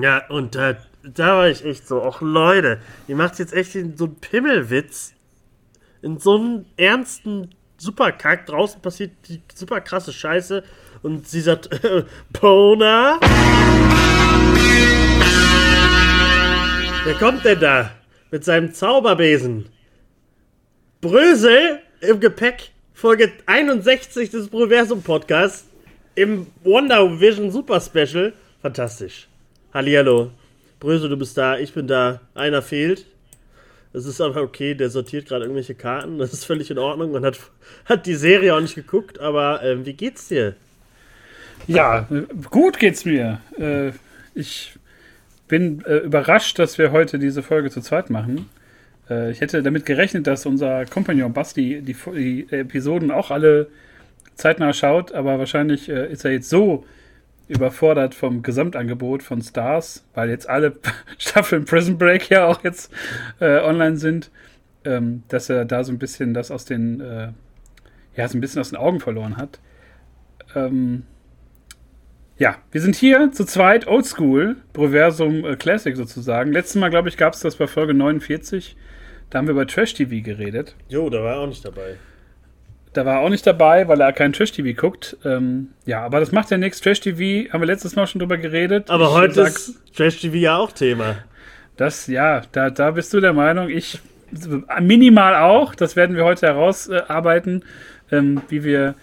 Ja, und da, da war ich echt so, ach Leute, ihr macht jetzt echt so einen Pimmelwitz in so einem ernsten Superkack. Draußen passiert die super krasse Scheiße und sie sagt, Pona? Wer kommt denn da? Mit seinem Zauberbesen. Brösel im Gepäck. Folge 61 des Proversum Podcasts. Im Wonder Vision Super Special. Fantastisch. Hallihallo. Brösel, du bist da. Ich bin da. Einer fehlt. Das ist aber okay, der sortiert gerade irgendwelche Karten. Das ist völlig in Ordnung. Man hat, hat die Serie auch nicht geguckt, aber äh, wie geht's dir? Ja, gut geht's mir. Äh, ich bin äh, überrascht, dass wir heute diese Folge zu zweit machen. Äh, ich hätte damit gerechnet, dass unser Kompagnon Basti die, die, Episoden auch alle zeitnah schaut, aber wahrscheinlich äh, ist er jetzt so überfordert vom Gesamtangebot von Stars, weil jetzt alle Staffeln Prison Break ja auch jetzt äh, online sind, ähm, dass er da so ein bisschen das aus den, äh, ja, so ein bisschen aus den Augen verloren hat. Ähm, ja, wir sind hier zu zweit, Oldschool, Proversum äh, Classic sozusagen. Letztes Mal, glaube ich, gab es das bei Folge 49. Da haben wir über Trash TV geredet. Jo, da war er auch nicht dabei. Da war er auch nicht dabei, weil er kein Trash TV guckt. Ähm, ja, aber das macht ja nichts. Trash TV haben wir letztes Mal schon drüber geredet. Aber ich heute ist Trash TV ja auch Thema. Das, ja, da, da bist du der Meinung. Ich minimal auch. Das werden wir heute herausarbeiten, ähm, wie wir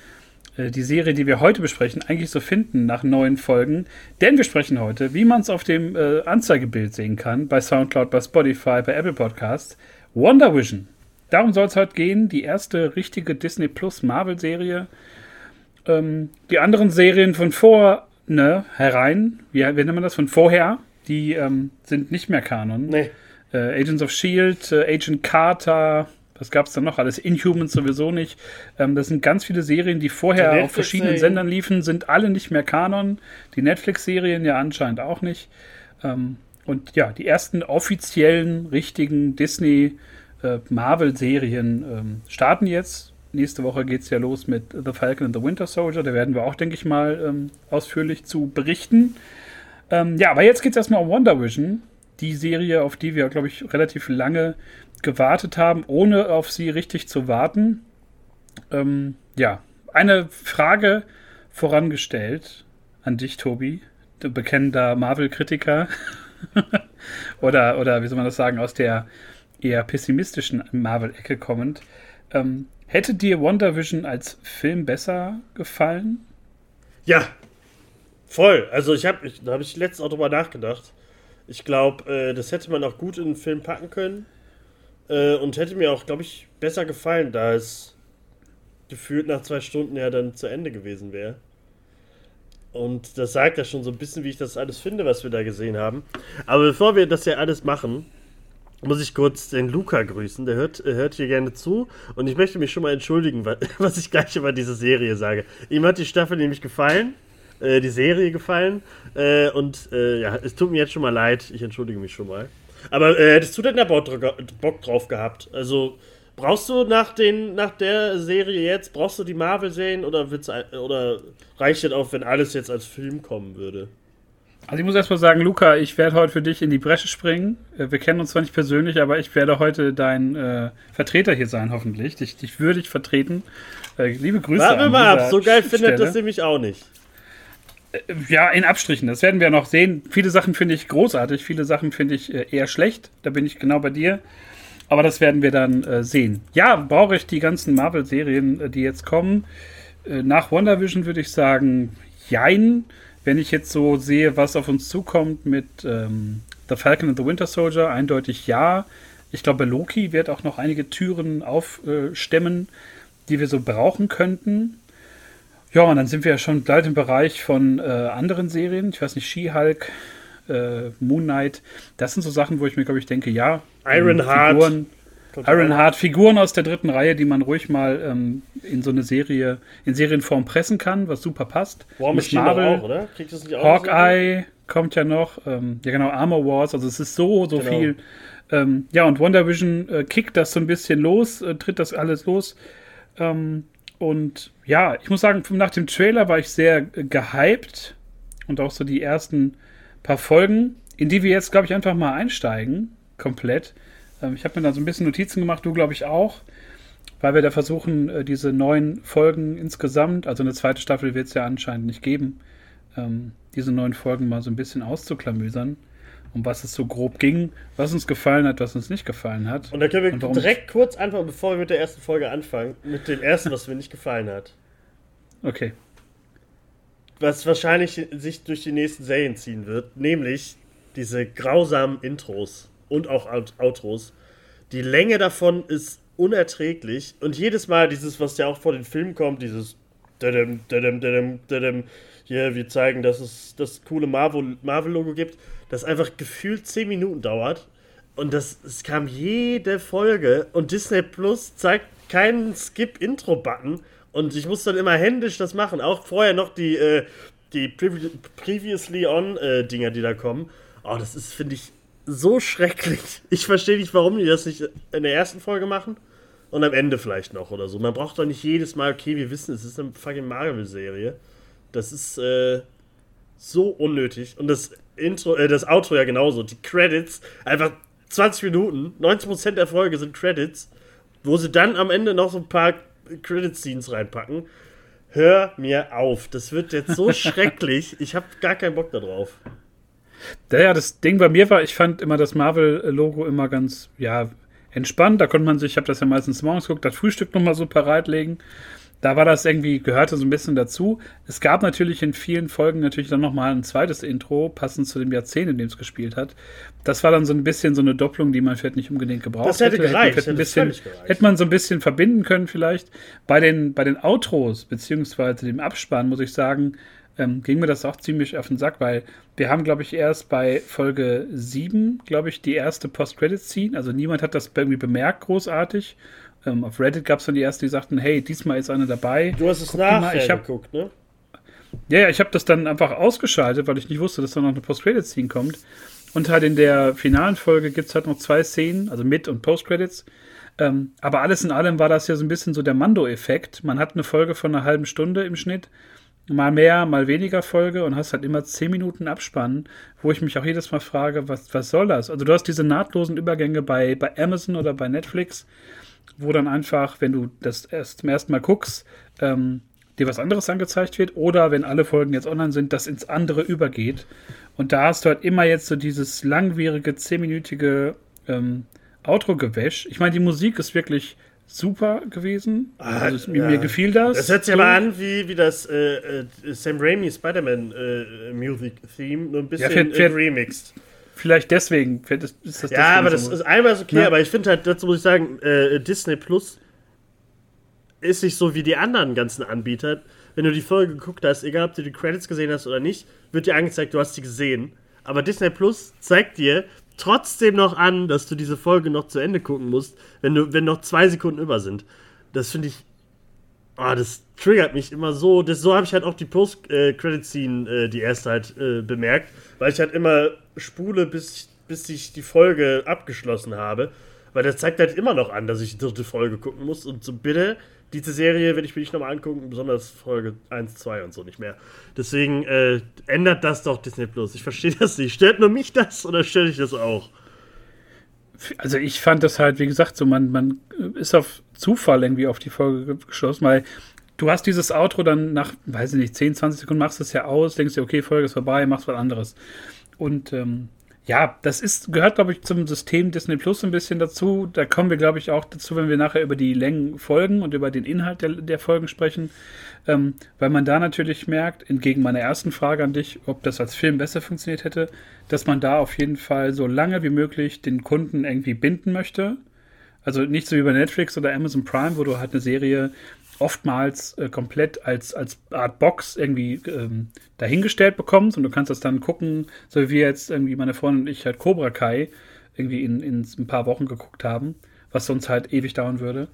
äh, die Serie, die wir heute besprechen, eigentlich so finden nach neun Folgen. Denn wir sprechen heute, wie man es auf dem äh, Anzeigebild sehen kann, bei Soundcloud, bei Spotify, bei Apple Podcasts, Wonder Vision. Darum soll es heute gehen, die erste richtige Disney Plus Marvel-Serie. Ähm, die anderen Serien von vor, ne, herein, wie, wie nennt man das, von vorher, die ähm, sind nicht mehr Kanon. Nee. Äh, Agents of Shield, äh, Agent Carter, was gab es dann noch? Alles Inhumans sowieso nicht. Ähm, das sind ganz viele Serien, die vorher auf verschiedenen Sendern liefen, sind alle nicht mehr Kanon. Die Netflix-Serien ja anscheinend auch nicht. Ähm, und ja, die ersten offiziellen, richtigen Disney- äh, Marvel-Serien ähm, starten jetzt. Nächste Woche geht es ja los mit The Falcon and the Winter Soldier. Da werden wir auch, denke ich mal, ähm, ausführlich zu berichten. Ähm, ja, aber jetzt geht es erstmal um Wonder Vision. Die Serie, auf die wir, glaube ich, relativ lange gewartet haben, ohne auf sie richtig zu warten. Ähm, ja, eine Frage vorangestellt an dich, Tobi, du bekennender Marvel-Kritiker. oder, oder wie soll man das sagen, aus der eher pessimistischen Marvel-Ecke kommend. Ähm, hätte dir WandaVision als Film besser gefallen? Ja, voll. Also ich habe, da habe ich letztens auch drüber nachgedacht. Ich glaube, äh, das hätte man auch gut in einen Film packen können. Äh, und hätte mir auch, glaube ich, besser gefallen, da es gefühlt nach zwei Stunden ja dann zu Ende gewesen wäre. Und das sagt ja schon so ein bisschen, wie ich das alles finde, was wir da gesehen haben. Aber bevor wir das ja alles machen, muss ich kurz den Luca grüßen. Der hört, hört hier gerne zu. Und ich möchte mich schon mal entschuldigen, was ich gleich über diese Serie sage. Ihm hat die Staffel nämlich gefallen, äh, die Serie gefallen. Äh, und äh, ja, es tut mir jetzt schon mal leid. Ich entschuldige mich schon mal. Aber äh, hättest du denn da Bock drauf gehabt? Also, brauchst du nach, den, nach der Serie jetzt, brauchst du die Marvel-Serien oder, oder reicht es auch, wenn alles jetzt als Film kommen würde? Also ich muss erstmal sagen, Luca, ich werde heute für dich in die Bresche springen. Äh, wir kennen uns zwar nicht persönlich, aber ich werde heute dein äh, Vertreter hier sein, hoffentlich. Dich, dich würde ich vertreten. Äh, liebe Grüße. Warte mal ab, so geil findet das nämlich auch nicht. Äh, ja, in Abstrichen, das werden wir noch sehen. Viele Sachen finde ich großartig, viele Sachen finde ich äh, eher schlecht. Da bin ich genau bei dir. Aber das werden wir dann äh, sehen. Ja, brauche ich die ganzen Marvel-Serien, die jetzt kommen. nach WandaVision würde ich sagen, jein wenn ich jetzt so sehe, was auf uns zukommt mit ähm, The Falcon and the Winter Soldier, eindeutig ja. Ich glaube, Loki wird auch noch einige Türen aufstemmen, die wir so brauchen könnten. Ja, und dann sind wir ja schon bald im Bereich von äh, anderen Serien. Ich weiß nicht, She-Hulk, äh, Moon Knight. Das sind so Sachen, wo ich mir, glaube ich, denke, ja. Ironheart. Figuren, Ironheart, Figuren aus der dritten Reihe, die man ruhig mal ähm, in so eine Serie, in Serienform pressen kann, was super passt. War Miss Marvel, auch, oder? Kriegt das nicht auch Hawkeye kommt ja noch. Ähm, ja, genau, Armor Wars. Also es ist so, so genau. viel. Ähm, ja, und Wonder Vision äh, kickt das so ein bisschen los, äh, tritt das alles los. Ähm, und ja, ich muss sagen, nach dem Trailer war ich sehr äh, gehypt und auch so die ersten paar Folgen. in die wir jetzt, glaube ich, einfach mal einsteigen, komplett. Ähm, ich habe mir da so ein bisschen Notizen gemacht, du, glaube ich, auch, weil wir da versuchen, äh, diese neun Folgen insgesamt, also eine zweite Staffel wird es ja anscheinend nicht geben, ähm, diese neun Folgen mal so ein bisschen auszuklamüsern um was es so grob ging, was uns gefallen hat, was uns nicht gefallen hat. Und da können wir direkt kurz anfangen, bevor wir mit der ersten Folge anfangen, mit dem ersten, was mir nicht gefallen hat. Okay. Was wahrscheinlich sich durch die nächsten Serien ziehen wird, nämlich diese grausamen Intros und auch Outros. Die Länge davon ist unerträglich und jedes Mal dieses, was ja auch vor den Filmen kommt, dieses hier, wir zeigen, dass es das coole Marvel-Logo gibt, das einfach gefühlt 10 Minuten dauert. Und das, es kam jede Folge und Disney Plus zeigt keinen Skip-Intro-Button. Und ich muss dann immer händisch das machen. Auch vorher noch die, äh, die Previously On-Dinger, äh, die da kommen. Oh, das ist, finde ich, so schrecklich. Ich verstehe nicht, warum die das nicht in der ersten Folge machen. Und am Ende vielleicht noch oder so. Man braucht doch nicht jedes Mal, okay, wir wissen, es ist eine fucking Marvel-Serie. Das ist äh, so unnötig. Und das Intro, äh, das Outro ja genauso. Die Credits, einfach 20 Minuten, 90% der Folge sind Credits, wo sie dann am Ende noch so ein paar Credit-Scenes reinpacken. Hör mir auf. Das wird jetzt so schrecklich. Ich habe gar keinen Bock darauf. Ja, das Ding bei mir war, ich fand immer das Marvel-Logo immer ganz, ja, entspannt. Da konnte man sich, ich habe das ja meistens morgens geguckt, das Frühstück nochmal so bereitlegen da war das irgendwie, gehörte so ein bisschen dazu. Es gab natürlich in vielen Folgen natürlich dann nochmal ein zweites Intro, passend zu dem Jahrzehnt, in dem es gespielt hat. Das war dann so ein bisschen so eine Doppelung, die man vielleicht nicht unbedingt gebraucht das hätte. Gereicht, hätte, hätte, bisschen, hätte man so ein bisschen verbinden können vielleicht. Bei den, bei den Outros, beziehungsweise dem Abspann, muss ich sagen, ähm, ging mir das auch ziemlich auf den Sack, weil wir haben, glaube ich, erst bei Folge 7, glaube ich, die erste Post-Credit-Scene. Also niemand hat das irgendwie bemerkt, großartig. Ähm, auf Reddit gab es dann die ersten, die sagten, hey, diesmal ist einer dabei. Du hast es Guck nachher ich hab, geguckt, ne? Ja, ja, ich habe das dann einfach ausgeschaltet, weil ich nicht wusste, dass da noch eine Post-Credit-Scene kommt. Und halt in der finalen Folge gibt es halt noch zwei Szenen, also Mit- und Post-Credits. Ähm, aber alles in allem war das ja so ein bisschen so der Mando-Effekt. Man hat eine Folge von einer halben Stunde im Schnitt, mal mehr, mal weniger Folge und hast halt immer zehn Minuten Abspann, wo ich mich auch jedes Mal frage, was, was soll das? Also du hast diese nahtlosen Übergänge bei, bei Amazon oder bei Netflix wo dann einfach, wenn du das erst zum ersten Mal guckst, ähm, dir was anderes angezeigt wird oder wenn alle Folgen jetzt online sind, das ins andere übergeht. Und da hast du halt immer jetzt so dieses langwierige, zehnminütige ähm, Outro-Gewäsch. Ich meine, die Musik ist wirklich super gewesen. Ah, also mir, ja. mir, gefiel das. Das hört sich so. aber an wie, wie das äh, äh, Sam Raimi Spider-Man äh, Music Theme, nur ein bisschen ja, fährt, fährt, remixed. Vielleicht deswegen. Ist das ja, aber das ist einmal ist okay, ja. aber ich finde halt, dazu muss ich sagen, äh, Disney Plus ist nicht so wie die anderen ganzen Anbieter. Wenn du die Folge geguckt hast, egal ob du die Credits gesehen hast oder nicht, wird dir angezeigt, du hast sie gesehen. Aber Disney Plus zeigt dir trotzdem noch an, dass du diese Folge noch zu Ende gucken musst, wenn, du, wenn noch zwei Sekunden über sind. Das finde ich. Oh, das triggert mich immer so. Das, so habe ich halt auch die Post-Credit-Scene, äh, die erste halt äh, bemerkt, weil ich halt immer spule, bis, bis ich die Folge abgeschlossen habe. Weil das zeigt halt immer noch an, dass ich die dritte Folge gucken muss. Und so bitte, diese Serie werde ich mir nicht nochmal angucken, besonders Folge 1, 2 und so nicht mehr. Deswegen äh, ändert das doch Disney Plus. Ich verstehe das nicht. Stört nur mich das oder stört dich das auch? Also ich fand das halt, wie gesagt, so man, man ist auf Zufall irgendwie auf die Folge geschlossen, weil du hast dieses Outro dann nach, weiß ich nicht, 10, 20 Sekunden machst es ja aus, denkst dir, okay, Folge ist vorbei, machst was anderes. Und ähm, ja, das ist, gehört, glaube ich, zum System Disney Plus ein bisschen dazu. Da kommen wir, glaube ich, auch dazu, wenn wir nachher über die Längen folgen und über den Inhalt der, der Folgen sprechen. Ähm, weil man da natürlich merkt, entgegen meiner ersten Frage an dich, ob das als Film besser funktioniert hätte, dass man da auf jeden Fall so lange wie möglich den Kunden irgendwie binden möchte. Also nicht so wie bei Netflix oder Amazon Prime, wo du halt eine Serie oftmals äh, komplett als, als Art Box irgendwie ähm, dahingestellt bekommst und du kannst das dann gucken, so wie jetzt irgendwie meine Freundin und ich halt Cobra Kai irgendwie in, in ein paar Wochen geguckt haben, was sonst halt ewig dauern würde,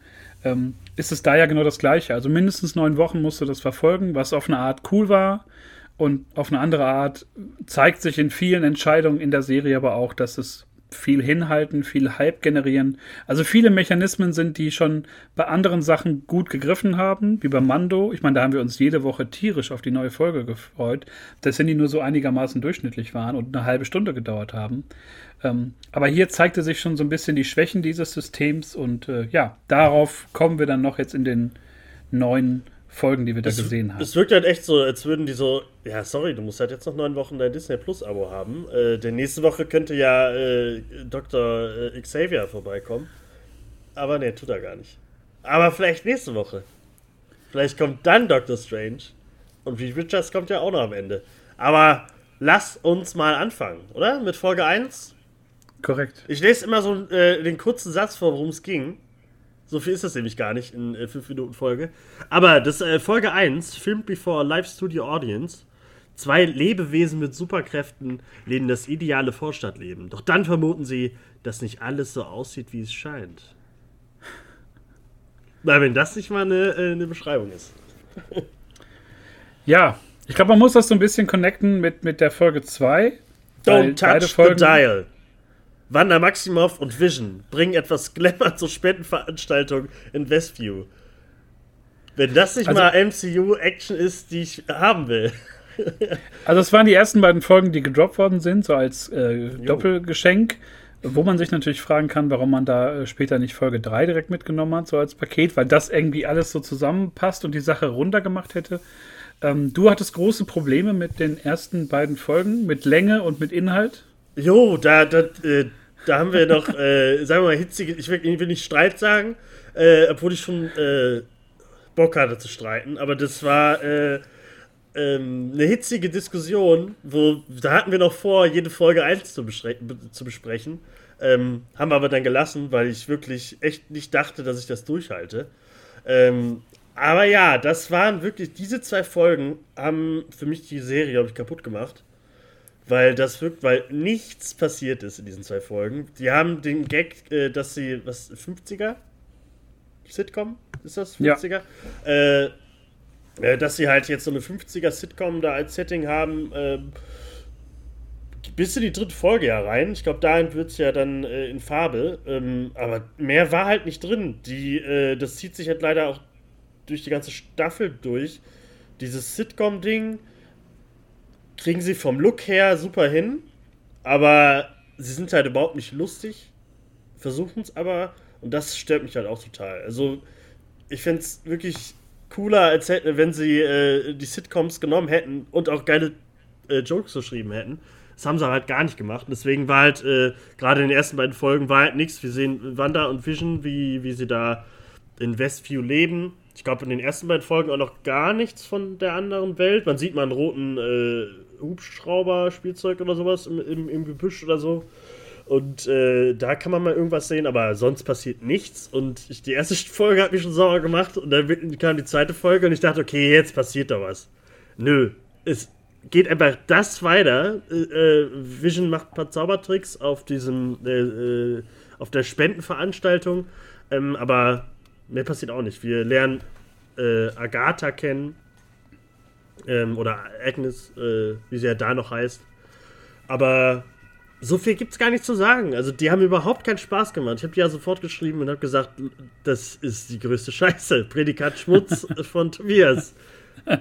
ähm, ist es da ja genau das Gleiche. Also mindestens neun Wochen musst du das verfolgen, was auf eine Art cool war und auf eine andere Art zeigt sich in vielen Entscheidungen in der Serie aber auch, dass es viel hinhalten, viel Hype generieren. Also viele Mechanismen sind, die schon bei anderen Sachen gut gegriffen haben, wie bei Mando. Ich meine, da haben wir uns jede Woche tierisch auf die neue Folge gefreut, dass die nur so einigermaßen durchschnittlich waren und eine halbe Stunde gedauert haben. Ähm, aber hier zeigte sich schon so ein bisschen die Schwächen dieses Systems und äh, ja, darauf kommen wir dann noch jetzt in den neuen Folgen, die wir da es, gesehen haben. Es wirkt halt echt so, als würden die so, ja, sorry, du musst halt jetzt noch neun Wochen dein Disney Plus Abo haben. Äh, denn nächste Woche könnte ja äh, Dr. Äh, Xavier vorbeikommen. Aber nee, tut er gar nicht. Aber vielleicht nächste Woche. Vielleicht kommt dann Doctor Strange. Und Reed Richards kommt ja auch noch am Ende. Aber lass uns mal anfangen, oder? Mit Folge 1. Korrekt. Ich lese immer so äh, den kurzen Satz vor, worum es ging. So viel ist das nämlich gar nicht in äh, 5 Minuten Folge. Aber das äh, Folge 1, Filmed Before a Live Studio Audience. Zwei Lebewesen mit Superkräften leben das ideale Vorstadtleben. Doch dann vermuten sie, dass nicht alles so aussieht, wie es scheint. Na, wenn das nicht mal eine, äh, eine Beschreibung ist. ja, ich glaube, man muss das so ein bisschen connecten mit, mit der Folge 2. Don't touch the dial. Wanda Maximoff und Vision bringen etwas Glamour zur Spendenveranstaltung in Westview. Wenn das nicht also, mal MCU-Action ist, die ich haben will. also, es waren die ersten beiden Folgen, die gedroppt worden sind, so als äh, Doppelgeschenk. Wo man sich natürlich fragen kann, warum man da äh, später nicht Folge 3 direkt mitgenommen hat, so als Paket, weil das irgendwie alles so zusammenpasst und die Sache runtergemacht hätte. Ähm, du hattest große Probleme mit den ersten beiden Folgen, mit Länge und mit Inhalt. Jo, da, da, äh, da haben wir noch, äh, sagen wir mal, hitzige, ich will, ich will nicht Streit sagen, äh, obwohl ich schon äh, Bock hatte zu streiten, aber das war äh, ähm, eine hitzige Diskussion, wo da hatten wir noch vor, jede Folge 1 zu, zu besprechen. Ähm, haben wir aber dann gelassen, weil ich wirklich echt nicht dachte, dass ich das durchhalte. Ähm, aber ja, das waren wirklich, diese zwei Folgen haben für mich die Serie, glaube ich, kaputt gemacht. Weil das wirkt, weil nichts passiert ist in diesen zwei Folgen. Die haben den Gag, äh, dass sie, was, 50er? Sitcom? Ist das 50er? Ja. Äh, äh, dass sie halt jetzt so eine 50er Sitcom da als Setting haben. Äh, bis in die dritte Folge ja rein. Ich glaube, dahin wird es ja dann äh, in Farbe. Ähm, aber mehr war halt nicht drin. Die, äh, das zieht sich halt leider auch durch die ganze Staffel durch. Dieses Sitcom-Ding kriegen sie vom Look her super hin, aber sie sind halt überhaupt nicht lustig, versuchen es aber und das stört mich halt auch total. Also ich fände es wirklich cooler, als hätten, wenn sie äh, die Sitcoms genommen hätten und auch geile äh, Jokes geschrieben hätten. Das haben sie halt gar nicht gemacht. deswegen war halt, äh, gerade in den ersten beiden Folgen, war halt nichts. Wir sehen Wanda und Vision, wie, wie sie da in Westview leben. Ich glaube, in den ersten beiden Folgen auch noch gar nichts von der anderen Welt. Man sieht mal einen roten äh, Hubschrauber-Spielzeug oder sowas im, im, im, Gebüsch oder so. Und äh, da kann man mal irgendwas sehen, aber sonst passiert nichts. Und ich, die erste Folge hat mich schon sauer gemacht und dann kam die zweite Folge und ich dachte, okay, jetzt passiert da was. Nö, es geht einfach das weiter. Äh, äh Vision macht ein paar Zaubertricks auf diesem, äh, äh, auf der Spendenveranstaltung, ähm, aber mehr passiert auch nicht. Wir lernen äh, Agatha kennen. Ähm, oder Agnes, äh, wie sie ja da noch heißt. Aber so viel gibt es gar nicht zu sagen. Also, die haben überhaupt keinen Spaß gemacht. Ich habe die ja sofort geschrieben und habe gesagt, das ist die größte Scheiße. Prädikat Schmutz von Tobias.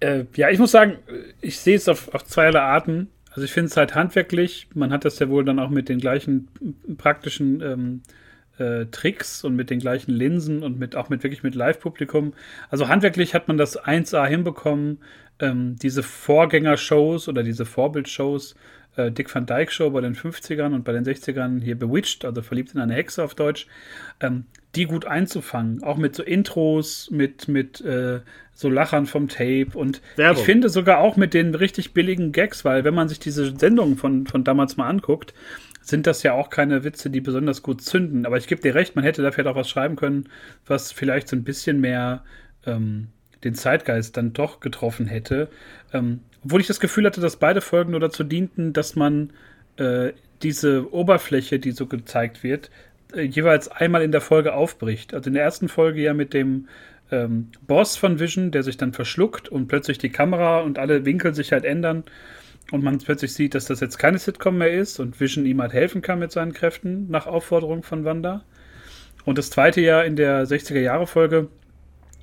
äh, ja, ich muss sagen, ich sehe es auf, auf zweierlei Arten. Also, ich finde es halt handwerklich. Man hat das ja wohl dann auch mit den gleichen praktischen ähm, äh, Tricks und mit den gleichen Linsen und mit auch mit wirklich mit Live-Publikum. Also handwerklich hat man das 1A hinbekommen. Ähm, diese Vorgängershows oder diese Vorbildshows, äh, Dick Van Dyke Show bei den 50ern und bei den 60ern hier Bewitched, also verliebt in eine Hexe auf Deutsch, ähm, die gut einzufangen. Auch mit so Intros, mit, mit äh, so Lachern vom Tape und Werbung. ich finde sogar auch mit den richtig billigen Gags, weil wenn man sich diese Sendungen von, von damals mal anguckt, sind das ja auch keine Witze, die besonders gut zünden. Aber ich gebe dir recht, man hätte da vielleicht auch was schreiben können, was vielleicht so ein bisschen mehr ähm, den Zeitgeist dann doch getroffen hätte. Ähm, obwohl ich das Gefühl hatte, dass beide Folgen nur dazu dienten, dass man äh, diese Oberfläche, die so gezeigt wird, äh, jeweils einmal in der Folge aufbricht. Also in der ersten Folge ja mit dem ähm, Boss von Vision, der sich dann verschluckt und plötzlich die Kamera und alle Winkel sich halt ändern. Und man plötzlich sieht, dass das jetzt keine Sitcom mehr ist und Vision ihm halt helfen kann mit seinen Kräften nach Aufforderung von Wanda. Und das zweite Jahr in der 60er-Jahre-Folge,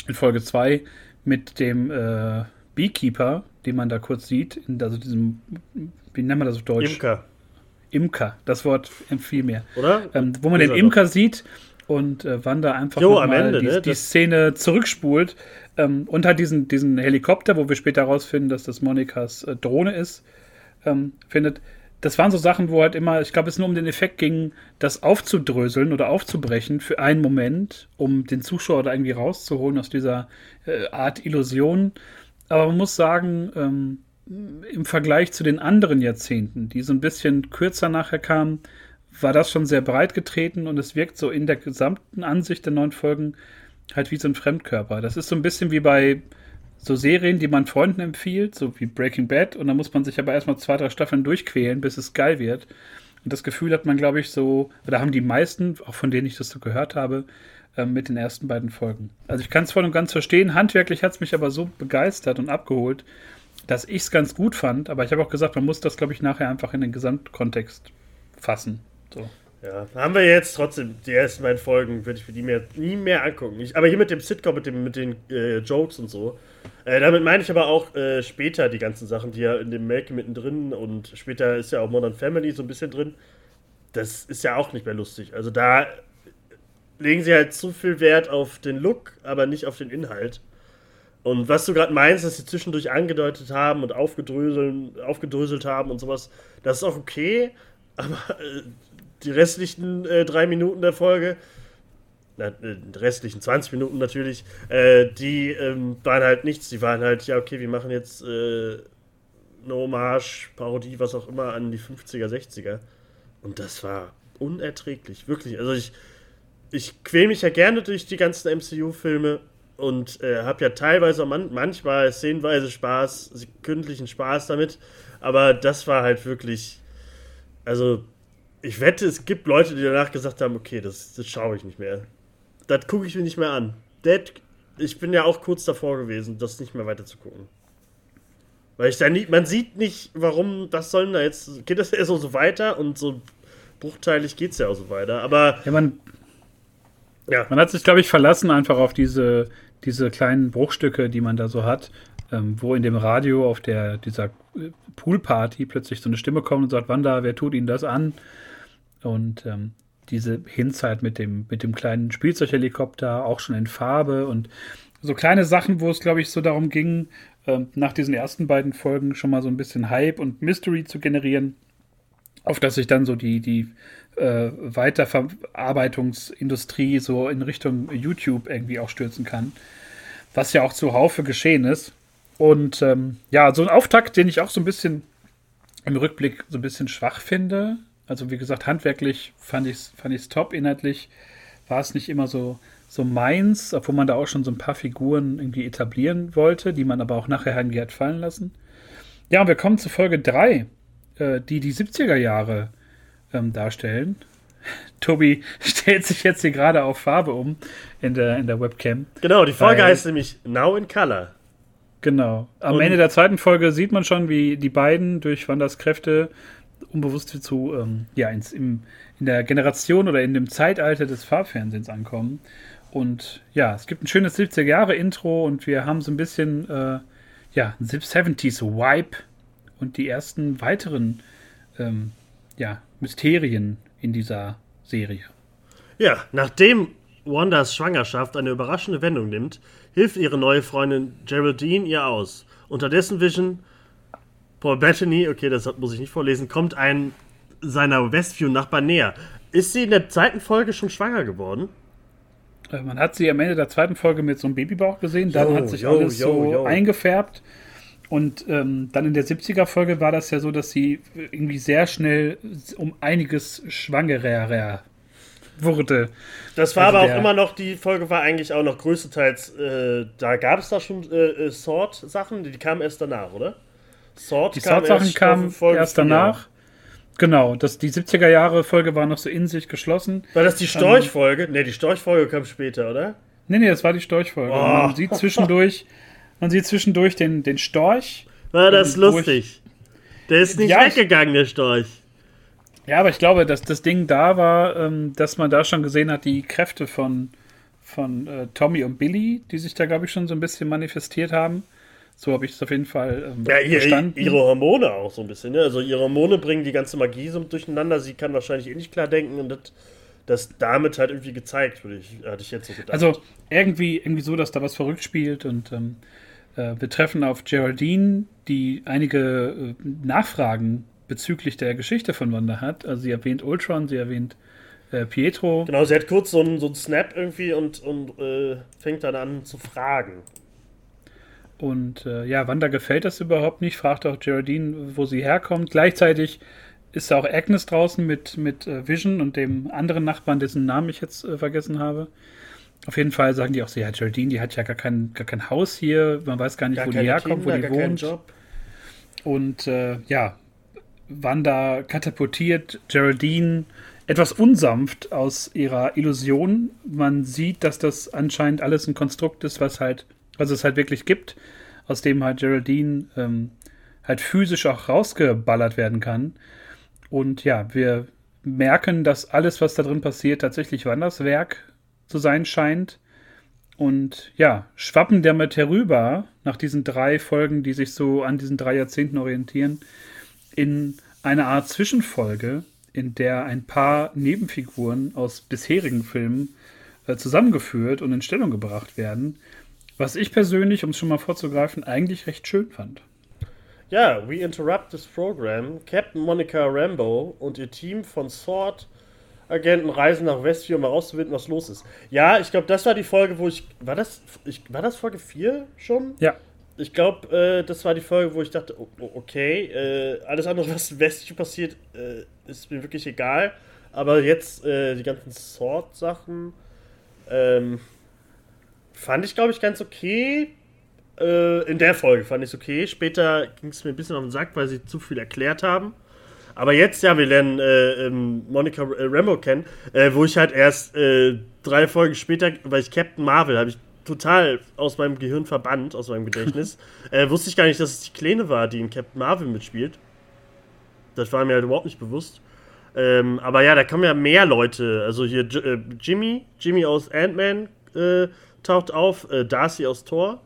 in Folge 2, mit dem äh, Beekeeper, den man da kurz sieht, in, also diesem, wie nennt man das auf Deutsch? Imker. Imker, das Wort empfiehlt mir. Oder? Ähm, wo man den Imker sieht und äh, Wanda einfach jo, am Ende, die, ne? die Szene zurückspult ähm, und hat diesen, diesen Helikopter, wo wir später herausfinden, dass das Monikas äh, Drohne ist, ähm, findet. Das waren so Sachen, wo halt immer, ich glaube, es nur um den Effekt ging, das aufzudröseln oder aufzubrechen für einen Moment, um den Zuschauer da irgendwie rauszuholen aus dieser äh, Art Illusion. Aber man muss sagen, ähm, im Vergleich zu den anderen Jahrzehnten, die so ein bisschen kürzer nachher kamen, war das schon sehr breit getreten und es wirkt so in der gesamten Ansicht der neuen Folgen halt wie so ein Fremdkörper. Das ist so ein bisschen wie bei so Serien, die man Freunden empfiehlt, so wie Breaking Bad, und dann muss man sich aber erstmal zwei, drei Staffeln durchquälen, bis es geil wird. Und das Gefühl hat man, glaube ich, so, oder haben die meisten, auch von denen ich das so gehört habe, äh, mit den ersten beiden Folgen. Also ich kann es voll und ganz verstehen. Handwerklich hat es mich aber so begeistert und abgeholt, dass ich es ganz gut fand. Aber ich habe auch gesagt, man muss das, glaube ich, nachher einfach in den Gesamtkontext fassen. So. Ja, haben wir jetzt trotzdem die ersten beiden Folgen, würde ich mir die mehr, nie mehr angucken. Ich, aber hier mit dem Sitcom, mit, dem, mit den äh, Jokes und so. Äh, damit meine ich aber auch äh, später die ganzen Sachen, die ja in dem Make mittendrin und später ist ja auch Modern Family so ein bisschen drin. Das ist ja auch nicht mehr lustig. Also da legen sie halt zu viel Wert auf den Look, aber nicht auf den Inhalt. Und was du gerade meinst, dass sie zwischendurch angedeutet haben und aufgedröselt, aufgedröselt haben und sowas, das ist auch okay, aber äh, die restlichen äh, drei Minuten der Folge, na, äh, restlichen 20 Minuten natürlich, äh, die ähm, waren halt nichts. Die waren halt, ja, okay, wir machen jetzt äh, eine Hommage, Parodie, was auch immer, an die 50er, 60er. Und das war unerträglich, wirklich. Also ich, ich quäle mich ja gerne durch die ganzen MCU-Filme und äh, habe ja teilweise man manchmal szenenweise Spaß, sekündlichen Spaß damit, aber das war halt wirklich, also ich wette, es gibt Leute, die danach gesagt haben, okay, das, das schaue ich nicht mehr. Das gucke ich mir nicht mehr an. Das, ich bin ja auch kurz davor gewesen, das nicht mehr weiter zu gucken. Weil ich da nie, man sieht nicht, warum, was soll denn da jetzt, geht das ja so, so weiter und so bruchteilig geht es ja auch so weiter, aber. Ja, man, ja. man hat sich, glaube ich, verlassen einfach auf diese, diese kleinen Bruchstücke, die man da so hat, ähm, wo in dem Radio auf der, dieser Poolparty plötzlich so eine Stimme kommt und sagt, Wanda, wer tut Ihnen das an? Und ähm, diese Hinzeit mit dem, mit dem kleinen Spielzeughelikopter, auch schon in Farbe und so kleine Sachen, wo es, glaube ich, so darum ging, äh, nach diesen ersten beiden Folgen schon mal so ein bisschen Hype und Mystery zu generieren, auf das sich dann so die, die äh, Weiterverarbeitungsindustrie so in Richtung YouTube irgendwie auch stürzen kann. Was ja auch zuhaufe geschehen ist. Und ähm, ja, so ein Auftakt, den ich auch so ein bisschen im Rückblick so ein bisschen schwach finde, also wie gesagt, handwerklich fand ich es fand ich's top. Inhaltlich war es nicht immer so, so meins, obwohl man da auch schon so ein paar Figuren irgendwie etablieren wollte, die man aber auch nachher irgendwie hat fallen lassen. Ja, und wir kommen zu Folge 3, äh, die die 70er Jahre ähm, darstellen. Tobi stellt sich jetzt hier gerade auf Farbe um in der, in der Webcam. Genau, die Folge weil, heißt nämlich Now in Color. Genau. Am und Ende der zweiten Folge sieht man schon, wie die beiden durch Wanders Kräfte unbewusst zu, ähm, ja, ins, im, in der Generation oder in dem Zeitalter des Farbfernsehens ankommen. Und ja, es gibt ein schönes 70er-Jahre-Intro und wir haben so ein bisschen, äh, ja, 70s-Wipe und die ersten weiteren, ähm, ja, Mysterien in dieser Serie. Ja, nachdem Wandas Schwangerschaft eine überraschende Wendung nimmt, hilft ihre neue Freundin Geraldine ihr aus. Unterdessen Vision Paul Bettany, okay, das muss ich nicht vorlesen, kommt ein seiner Westview-Nachbar näher. Ist sie in der zweiten Folge schon schwanger geworden? Äh, man hat sie am Ende der zweiten Folge mit so einem Babybauch gesehen, dann yo, hat sich yo, alles yo, so eingefärbt. Und ähm, dann in der 70er-Folge war das ja so, dass sie irgendwie sehr schnell um einiges schwangerer wurde. Das war also aber auch immer noch, die Folge war eigentlich auch noch größtenteils, äh, da gab es da schon äh, äh Sword-Sachen, die kamen erst danach, oder? Sword die Sword-Sachen kamen erst danach. Genau, das, die 70er Jahre Folge war noch so in sich geschlossen. War das die Storchfolge? Ähm, ne, die Storchfolge kam später, oder? Nee, nee, das war die Storchfolge. Oh. Man sieht zwischendurch, man sieht zwischendurch den, den Storch. War das lustig? Der ist nicht ja, weggegangen, der Storch. Ja, aber ich glaube, dass das Ding da war, ähm, dass man da schon gesehen hat, die Kräfte von, von äh, Tommy und Billy, die sich da, glaube ich, schon so ein bisschen manifestiert haben. So habe ich es auf jeden Fall ähm, ja, ihr, verstanden. Ihre Hormone auch so ein bisschen. Ne? Also ihre Hormone bringen die ganze Magie so durcheinander. Sie kann wahrscheinlich eh nicht klar denken und das, das damit halt irgendwie gezeigt, würde ich, hatte ich jetzt so gedacht. Also irgendwie, irgendwie so, dass da was verrückt spielt und ähm, äh, wir treffen auf Geraldine, die einige äh, Nachfragen bezüglich der Geschichte von Wanda hat. Also sie erwähnt Ultron, sie erwähnt äh, Pietro. Genau, sie hat kurz so einen, so einen Snap irgendwie und, und äh, fängt dann an zu fragen. Und äh, ja, Wanda gefällt das überhaupt nicht, fragt auch Geraldine, wo sie herkommt. Gleichzeitig ist auch Agnes draußen mit, mit äh, Vision und dem anderen Nachbarn, dessen Namen ich jetzt äh, vergessen habe. Auf jeden Fall sagen die auch so, ja, Geraldine, die hat ja gar kein, gar kein Haus hier, man weiß gar nicht, gar wo die herkommt, Kinder, wo die wohnt. Und äh, ja, Wanda katapultiert Geraldine etwas unsanft aus ihrer Illusion. Man sieht, dass das anscheinend alles ein Konstrukt ist, was halt was es halt wirklich gibt, aus dem halt Geraldine ähm, halt physisch auch rausgeballert werden kann. Und ja, wir merken, dass alles, was da drin passiert, tatsächlich Wanders Werk zu sein scheint. Und ja, schwappen damit herüber, nach diesen drei Folgen, die sich so an diesen drei Jahrzehnten orientieren, in eine Art Zwischenfolge, in der ein paar Nebenfiguren aus bisherigen Filmen äh, zusammengeführt und in Stellung gebracht werden, was ich persönlich, um es schon mal vorzugreifen, eigentlich recht schön fand. Ja, We Interrupt this Program. Captain Monica Rambo und ihr Team von Sword Agenten reisen nach Westview, um herauszufinden, was los ist. Ja, ich glaube, das war die Folge, wo ich. War das, ich, war das Folge 4 schon? Ja. Ich glaube, äh, das war die Folge, wo ich dachte, okay, äh, alles andere, was in Westview passiert, äh, ist mir wirklich egal. Aber jetzt äh, die ganzen Sword-Sachen. Ähm, Fand ich, glaube ich, ganz okay. Äh, in der Folge fand ich es okay. Später ging es mir ein bisschen auf den Sack, weil sie zu viel erklärt haben. Aber jetzt, ja, wir lernen äh, ähm, Monica äh, Rambo kennen, äh, wo ich halt erst äh, drei Folgen später, weil ich Captain Marvel habe ich total aus meinem Gehirn verbannt, aus meinem Gedächtnis. wusste ich gar nicht, dass es die Kleine war, die in Captain Marvel mitspielt. Das war mir halt überhaupt nicht bewusst. Ähm, aber ja, da kommen ja mehr Leute. Also hier Jimmy, Jimmy aus Ant-Man äh, taucht auf, äh, Darcy aus Thor